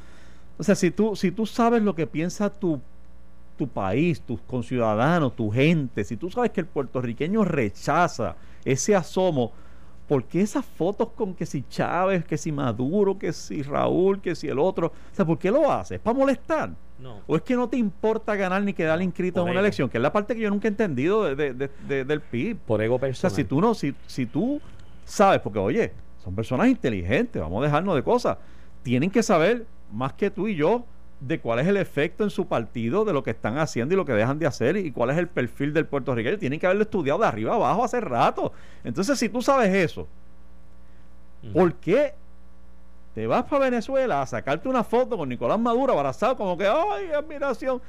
Speaker 2: o sea, si tú, si tú sabes lo que piensa tu, tu país, tus conciudadanos, tu gente, si tú sabes que el puertorriqueño rechaza ese asomo, ¿por qué esas fotos con que si Chávez, que si Maduro, que si Raúl, que si el otro? O sea, ¿por qué lo haces? ¿Es para molestar?
Speaker 3: No.
Speaker 2: ¿O es que no te importa ganar ni quedar inscrito en una
Speaker 3: ego.
Speaker 2: elección? Que es la parte que yo nunca he entendido de- de- de- de- del PIB.
Speaker 3: Por ego
Speaker 2: O sea,
Speaker 3: personal.
Speaker 2: si tú no, si, si tú sabes, porque oye, son personas inteligentes, vamos a dejarnos de cosas, tienen que saber más que tú y yo de cuál es el efecto en su partido de lo que están haciendo y lo que dejan de hacer y cuál es el perfil del puertorriqueño. Tienen que haberlo estudiado de arriba abajo hace rato. Entonces, si tú sabes eso. ¿por qué te vas para Venezuela a sacarte una foto con Nicolás Maduro abrazado como que ay admiración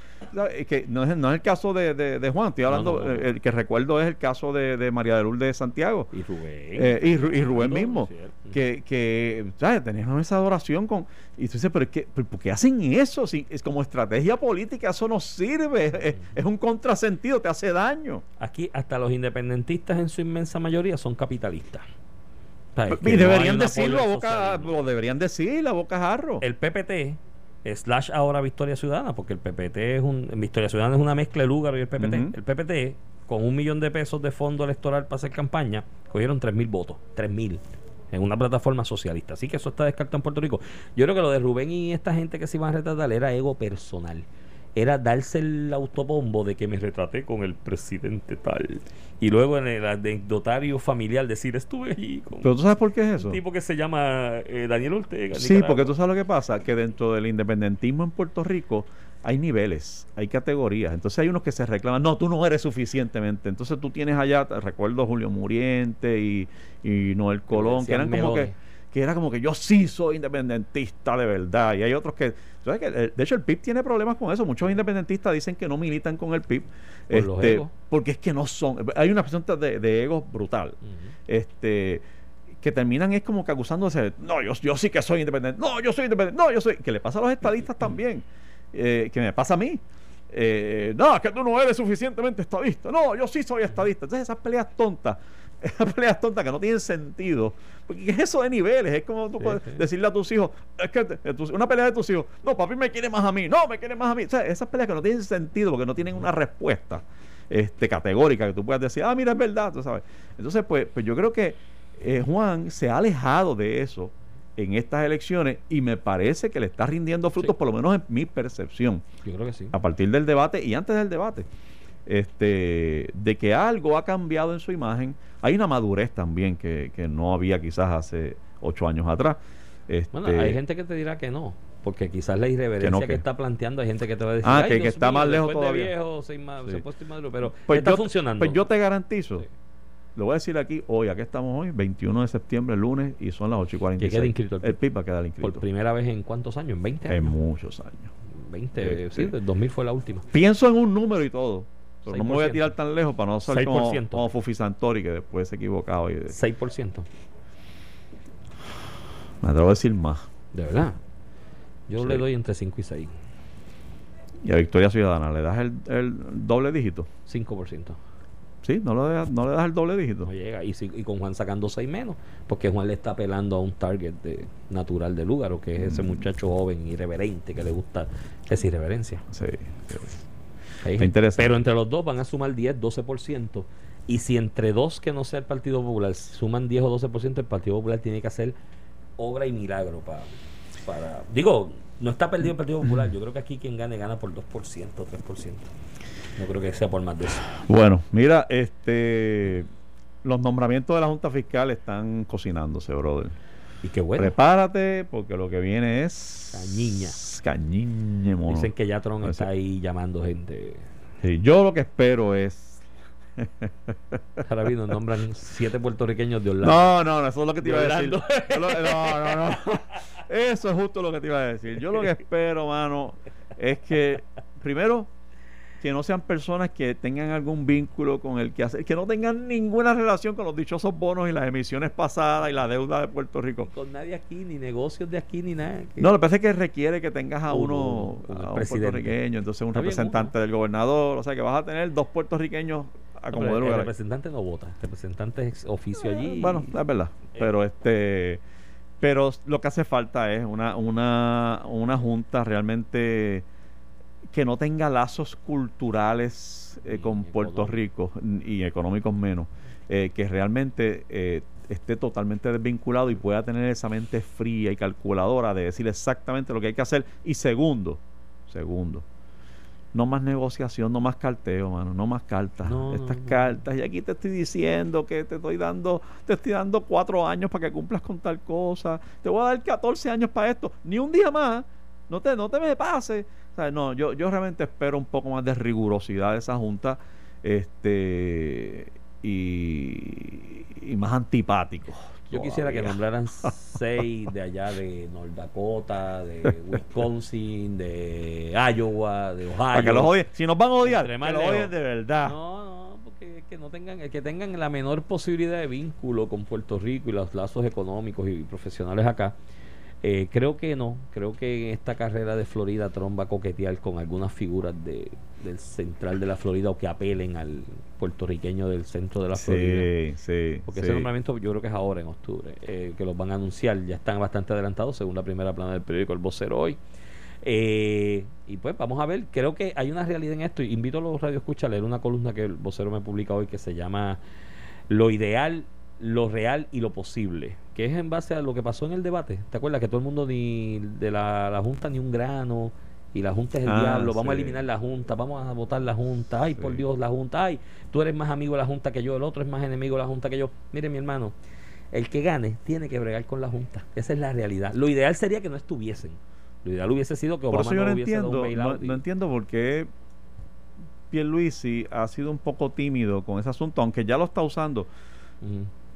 Speaker 2: que no es, no es el caso de, de- de Juan estoy hablando
Speaker 3: No, no, no.
Speaker 2: eh, el que recuerdo es el caso de, de María de Lourdes de Santiago
Speaker 3: Y Rubén.
Speaker 2: eh, y, Ru- y Rubén mismo que, que ¿sabes? tenían esa adoración con y tú dices pero que pero ¿por qué hacen eso si es como estrategia política eso no sirve es, es un contrasentido te hace daño
Speaker 3: Aquí hasta los independentistas en su inmensa mayoría son capitalistas. O sea, es que
Speaker 2: y deberían decirlo a boca lo deberían decir a boca jarro
Speaker 3: El PPT slash ahora Victoria Ciudadana, porque el PPT es un Victoria Ciudadana es una mezcla de Lúgaro y el PPT. El PPT con un millón de pesos de fondo electoral para hacer campaña cogieron tres mil votos, tres mil en una plataforma socialista. Así que eso está descartado en Puerto Rico. Yo creo que lo de Rubén y esta gente que se iban a retratar era ego personal. Era darse el autobombo de que me retraté con el presidente tal. Y luego en el anecdotario familiar decir, estuve allí con
Speaker 2: pero tú sabes por qué es eso
Speaker 3: un tipo que se llama eh, Daniel Ortega.
Speaker 2: Sí,
Speaker 3: Nicaragua".
Speaker 2: porque tú sabes lo que pasa, que dentro del independentismo en Puerto Rico hay niveles, hay categorías. Entonces hay unos que se reclaman, no, tú no eres suficientemente. Entonces tú tienes allá, recuerdo Julio Muriente y, y Noel Colón, que eran como que. Que era como que yo sí soy independentista de verdad. Y hay otros que, ¿sabes que el- De hecho, el PIB tiene problemas con eso. Muchos independentistas dicen que no militan con el PIB.
Speaker 3: Por los egos.
Speaker 2: porque es que no son. Hay una presión de, de egos brutal este que terminan es como que acusándose no yo, yo sí que soy independiente no yo soy independiente no yo soy que le pasa a los estadistas *laughs* también eh, que me pasa a mí Eh, no que tú no eres suficientemente estadista no yo sí soy estadista entonces esas peleas tontas *laughs* peleas tontas que no tienen sentido porque ¿qué es eso de niveles es como tú
Speaker 3: Sí,
Speaker 2: puedes
Speaker 3: sí.
Speaker 2: decirle a tus hijos es que una pelea de tus hijos no papi me quiere más a mí no me quiere más a mí o sea, esas peleas que no tienen sentido porque no tienen una respuesta este, categórica que tú puedas decir, ah, mira, es verdad, tú sabes. Entonces, pues, pues yo creo que eh, Juan se ha alejado de eso en estas elecciones y me parece que le está rindiendo frutos,
Speaker 3: Sí.
Speaker 2: por lo menos en mi percepción,
Speaker 3: Yo creo que sí.
Speaker 2: a partir del debate y antes del debate, este, de que algo ha cambiado en su imagen. Hay una madurez también que, que no había quizás hace ocho años atrás. Este,
Speaker 3: Bueno, hay gente que te dirá que no, porque quizás la irreverencia
Speaker 2: Que
Speaker 3: que,
Speaker 2: no, ¿qué?
Speaker 3: está planteando, hay gente que te va a decir,
Speaker 2: Ah,
Speaker 3: "Ay,
Speaker 2: que- que está
Speaker 3: mío,
Speaker 2: más lejos
Speaker 3: después de
Speaker 2: todavía".
Speaker 3: viejo, se, inma-
Speaker 2: Sí.
Speaker 3: puesto inmaduro", pero
Speaker 2: Pues
Speaker 3: está
Speaker 2: yo,
Speaker 3: funcionando.
Speaker 2: Pues yo te garantizo,
Speaker 3: Sí.
Speaker 2: lo voy a decir aquí hoy, aquí estamos hoy, 21 de septiembre, lunes, y son las 8 y 46.
Speaker 3: Que quede inscrito el
Speaker 2: el PIB va a quedar inscrito.
Speaker 3: Por primera vez en cuántos años, en 20
Speaker 2: en
Speaker 3: años.
Speaker 2: muchos años.
Speaker 3: 20,
Speaker 2: Sí,
Speaker 3: sí,
Speaker 2: sí.
Speaker 3: del 2000 fue la última.
Speaker 2: Pienso en un número y todo, pero no me voy a
Speaker 3: 6%.
Speaker 2: tirar tan lejos para no ser como,
Speaker 3: 6%.
Speaker 2: como Fufi Santori, que después se ha equivocado. Y de-
Speaker 3: 6%.
Speaker 2: me atrevo a decir más.
Speaker 3: De verdad. Yo
Speaker 2: Sí.
Speaker 3: le doy entre 5 y 6.
Speaker 2: Y a Victoria Ciudadana, ¿le das el, el doble dígito?
Speaker 3: 5%.
Speaker 2: Sí, no, lo no le das el doble dígito.
Speaker 3: No llega. Y, si- y con Juan sacando 6 menos, porque Juan le está apelando a un target de, natural de lugar, o que es ese
Speaker 2: Mm.
Speaker 3: muchacho joven, irreverente, que le gusta esa irreverencia.
Speaker 2: Sí, sí.
Speaker 3: Ahí.
Speaker 2: Está interesante.
Speaker 3: Pero entre los dos van a sumar 10, 12%. Y si entre dos que no sea el Partido Popular suman 10 o 12%, el Partido Popular tiene que hacer obra y milagro para... para Digo, no está perdido el Partido Popular. Yo creo que aquí quien gane gana por 2%, 3%. No creo que sea por más de eso.
Speaker 2: Bueno, mira, este los nombramientos de la Junta Fiscal están cocinándose, brother.
Speaker 3: Y qué bueno.
Speaker 2: Prepárate, porque lo que viene es.
Speaker 3: Cañiña.
Speaker 2: Cañiña, mono.
Speaker 3: Dicen que ya Tron está ahí llamando gente.
Speaker 2: Sí, yo lo que espero es.
Speaker 3: Ahora mismo nombran siete puertorriqueños de Orlando.
Speaker 2: No, no, no, eso es lo que te iba a
Speaker 3: De
Speaker 2: decir. No, no, no. Eso es justo lo que te iba a decir. Yo lo que espero, mano, es que, primero, que no sean personas que tengan algún vínculo con el que hacer, que no tengan ninguna relación con los dichosos bonos y las emisiones pasadas y la deuda de Puerto Rico.
Speaker 3: Con nadie aquí, ni negocios de aquí, ni nada. Que-
Speaker 2: No, lo que pasa es que requiere que tengas a uno,
Speaker 3: Uno, un
Speaker 2: a un puertorriqueño, entonces un
Speaker 3: Está bien,
Speaker 2: representante del gobernador, o sea que vas a tener dos puertorriqueños a como de
Speaker 3: el
Speaker 2: lugar.
Speaker 3: representante no vota. El representante es oficio allí.
Speaker 2: Eh, Bueno, es verdad. Pero este pero lo que hace falta es una, una, una junta realmente que no tenga lazos culturales eh, con Puerto. Rico y económicos menos, eh, que realmente eh, esté totalmente desvinculado y pueda tener esa mente fría y calculadora de decir exactamente lo que hay que hacer. Y segundo, segundo, no más negociación, no más carteo, mano, no más cartas.
Speaker 3: No,
Speaker 2: Estas
Speaker 3: no, no.
Speaker 2: cartas, y aquí te estoy diciendo que te estoy dando, te estoy dando cuatro años para que cumplas con tal cosa, te voy a dar 14 años para esto, ni un día más, no te, no te me pase. O sea, no, yo, yo realmente espero un poco más de rigurosidad de esa junta, este y, y más antipático.
Speaker 3: Yo quisiera que nombraran *laughs* seis de allá de North Dakota, de *laughs* Wisconsin, de Iowa, de Ohio.
Speaker 2: Para que los odien. Si nos van a odiar, que los odien de verdad.
Speaker 3: No, no, porque es que no tengan, que tengan la menor posibilidad de vínculo con Puerto Rico y los lazos económicos y profesionales acá. Eh, creo que no, creo que en esta carrera de Florida Trump va a coquetear con algunas figuras de, del central de la Florida o que apelen al puertorriqueño del centro de la Florida.
Speaker 2: Sí, sí.
Speaker 3: Porque
Speaker 2: sí.
Speaker 3: ese nombramiento yo creo que es ahora en octubre, eh, que los van a anunciar, ya están bastante adelantados según la primera plana del periódico El Vocero hoy. Eh, y pues vamos a ver, creo que hay una realidad en esto. Invito a los radioescuchas a leer una columna que el vocero me publica hoy que se llama Lo ideal, lo real y lo posible, que es en base a lo que pasó en el debate. ¿Te acuerdas que todo el mundo ni de la, la Junta ni un grano? Y la Junta es el
Speaker 2: Ah,
Speaker 3: diablo, vamos a eliminar la Junta, vamos a votar la Junta, ay, por. Dios, la Junta, ay, tú eres más amigo de la Junta que yo, el otro es más enemigo de la Junta que yo. Mire, mi hermano, el que gane tiene que bregar con la Junta. Esa es la realidad. Lo ideal sería que no estuviesen. Lo ideal hubiese sido que
Speaker 2: Por
Speaker 3: Obama
Speaker 2: eso yo no
Speaker 3: hubiese dado un
Speaker 2: entiendo, no, no entiendo por qué Pierluisi ha sido un poco tímido con ese asunto, aunque ya lo está usando.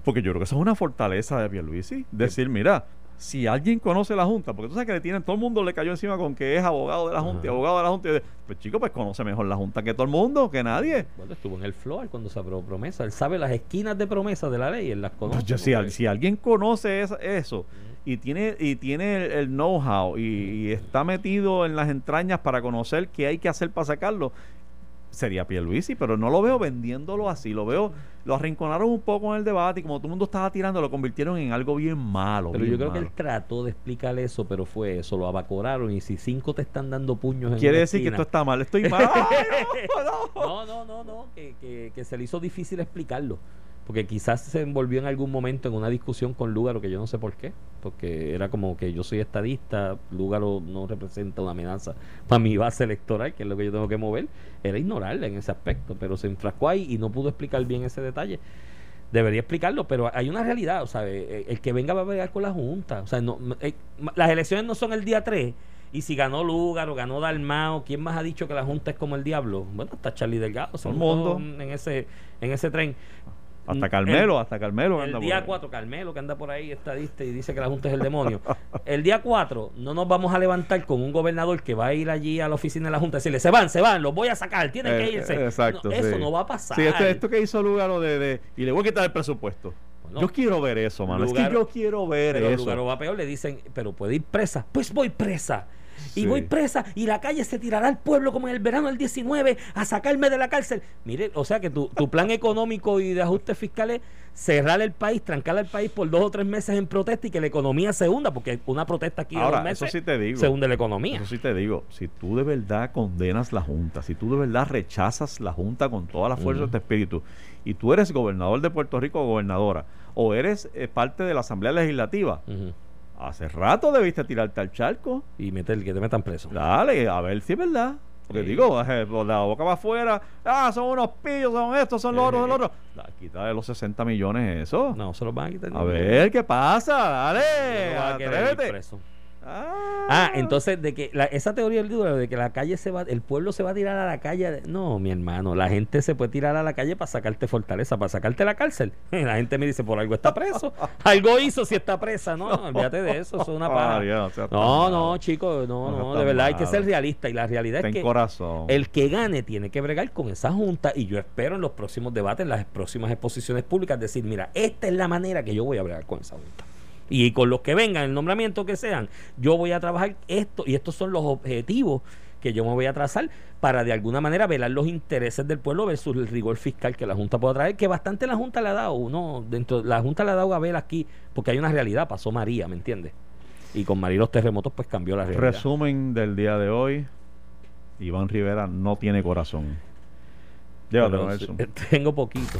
Speaker 2: Porque yo creo que eso es una fortaleza de Pierluisi. Decir, mira, si alguien conoce la Junta, porque tú sabes que le tienen, todo el mundo le cayó encima con que es abogado de la Junta y
Speaker 3: Ajá.
Speaker 2: abogado de la Junta. Pues chico, pues conoce mejor la Junta que todo el mundo, que nadie.
Speaker 3: Bueno, estuvo en el floor cuando se aprobó promesa. Él sabe las esquinas de promesa de la ley, él las conoce.
Speaker 2: Pues yo, si, al-
Speaker 3: porque-
Speaker 2: si alguien conoce esa- eso y tiene, y tiene el, el know-how y, y está metido en las entrañas para conocer qué hay que hacer para sacarlo, sería Pierluisi, pero no lo veo vendiéndolo así, lo veo, lo arrinconaron un poco en el debate y como todo el mundo estaba tirando, lo convirtieron en algo bien malo.
Speaker 3: Pero yo creo que él trató de explicarle eso, pero fue eso, lo abacoraron. Y si cinco te están dando puños en
Speaker 2: Quiere decir que esto está mal, estoy mal. *laughs* ¡Ay, no, no!
Speaker 3: No, no, no, no, que, que, que se le hizo difícil explicarlo. Porque quizás se envolvió en algún momento en una discusión con Lúgaro, que yo no sé por qué. Porque era como que yo soy estadista, Lúgaro no representa una amenaza para mi base electoral, que es lo que yo tengo que mover. Era ignorarle en ese aspecto, pero se enfrascó ahí y no pudo explicar bien ese detalle. Debería explicarlo, pero hay una realidad, o sea, eh, el que venga va a pegar con la Junta. O sea, no, eh, las elecciones no son el día 3. Y si ganó Lúgaro, ganó Dalmao, ¿quién más ha dicho que la Junta es como el diablo? Bueno, está Charlie Delgado, son
Speaker 2: mundo.
Speaker 3: en ese, en ese tren.
Speaker 2: Hasta
Speaker 3: El-
Speaker 2: Carmelo, hasta Carmelo.
Speaker 3: El
Speaker 2: anda por
Speaker 3: día
Speaker 2: ahí.
Speaker 3: 4, Carmelo, que anda por ahí, estadista, y dice que la Junta es el demonio. El día 4, no nos vamos a levantar con un gobernador que va a ir allí a la oficina de la Junta y decirle: se van, se van, los voy a sacar, tienen
Speaker 2: Eh,
Speaker 3: que irse.
Speaker 2: eh, exacto.
Speaker 3: No, eso no va a pasar.
Speaker 2: Sí, esto, esto que hizo Lugaro de, de- Y le voy a quitar el presupuesto. Yo quiero ver eso, mano. es que yo quiero ver
Speaker 3: Pero
Speaker 2: eso.
Speaker 3: Lugaro va peor, le dicen, pero puede ir presa. Pues voy presa. Y voy presa y la calle se tirará al pueblo como en el verano del 19 a sacarme de la cárcel. Mire, o sea que tu, tu plan económico y de ajustes fiscales cerrar el país, trancar al país por dos o tres meses en protesta y que la economía se hunda, porque una protesta aquí
Speaker 2: Ahora,
Speaker 3: dos meses
Speaker 2: eso sí te digo.
Speaker 3: se hunde la economía.
Speaker 2: Eso sí te digo, si tú de verdad condenas la Junta, si tú de verdad rechazas la Junta con toda la fuerza
Speaker 3: Ujú.
Speaker 2: de tu espíritu, y tú eres gobernador de Puerto Rico o gobernadora, o eres eh, parte de la Asamblea Legislativa,
Speaker 3: Ujú.
Speaker 2: Hace rato debiste tirarte al charco.
Speaker 3: Y meter, que te metan preso.
Speaker 2: Dale, a ver si es verdad. Porque
Speaker 3: Sí.
Speaker 2: digo, eh, la boca va afuera, ah, son unos pillos, son estos, son los otros, son los otros. *laughs* Quítale los 60 millones eso.
Speaker 3: No, se los van a quitar.
Speaker 2: A ver, ¿qué pasa?
Speaker 3: No
Speaker 2: Dale,
Speaker 3: ir
Speaker 2: atrévete. Ah,
Speaker 3: Ah, entonces de que la- esa teoría del libro de que la calle se va, el pueblo se va a tirar a la calle, no, mi hermano, la gente se puede tirar a la calle para sacarte fortaleza, para sacarte la cárcel. *laughs* La gente me dice por algo está preso, *laughs* algo hizo si está presa, no, no, olvídate de eso, eso es una paja.
Speaker 2: María, no
Speaker 3: No, chicos, no,
Speaker 2: No
Speaker 3: de verdad hay que ser realista y la realidad es que
Speaker 2: corazón.
Speaker 3: el que gane tiene que bregar con esa junta y yo espero en los próximos debates, en las próximas exposiciones públicas, decir, mira, esta es la manera que yo voy a bregar con esa junta. Y con los que vengan, el nombramiento que sean, yo voy a trabajar esto y estos son los objetivos que yo me voy a trazar para de alguna manera velar los intereses del pueblo versus el rigor fiscal que la Junta pueda traer, que bastante la Junta le ha dado, ¿no? Dentro, la Junta le ha dado a ver aquí, porque hay una realidad, pasó María, ¿me entiendes? Y con María los terremotos, pues cambió la realidad.
Speaker 2: Resumen del día de hoy. Iván Rivera no tiene corazón. Llévatelo, Nelson. *laughs*
Speaker 3: Tengo poquito.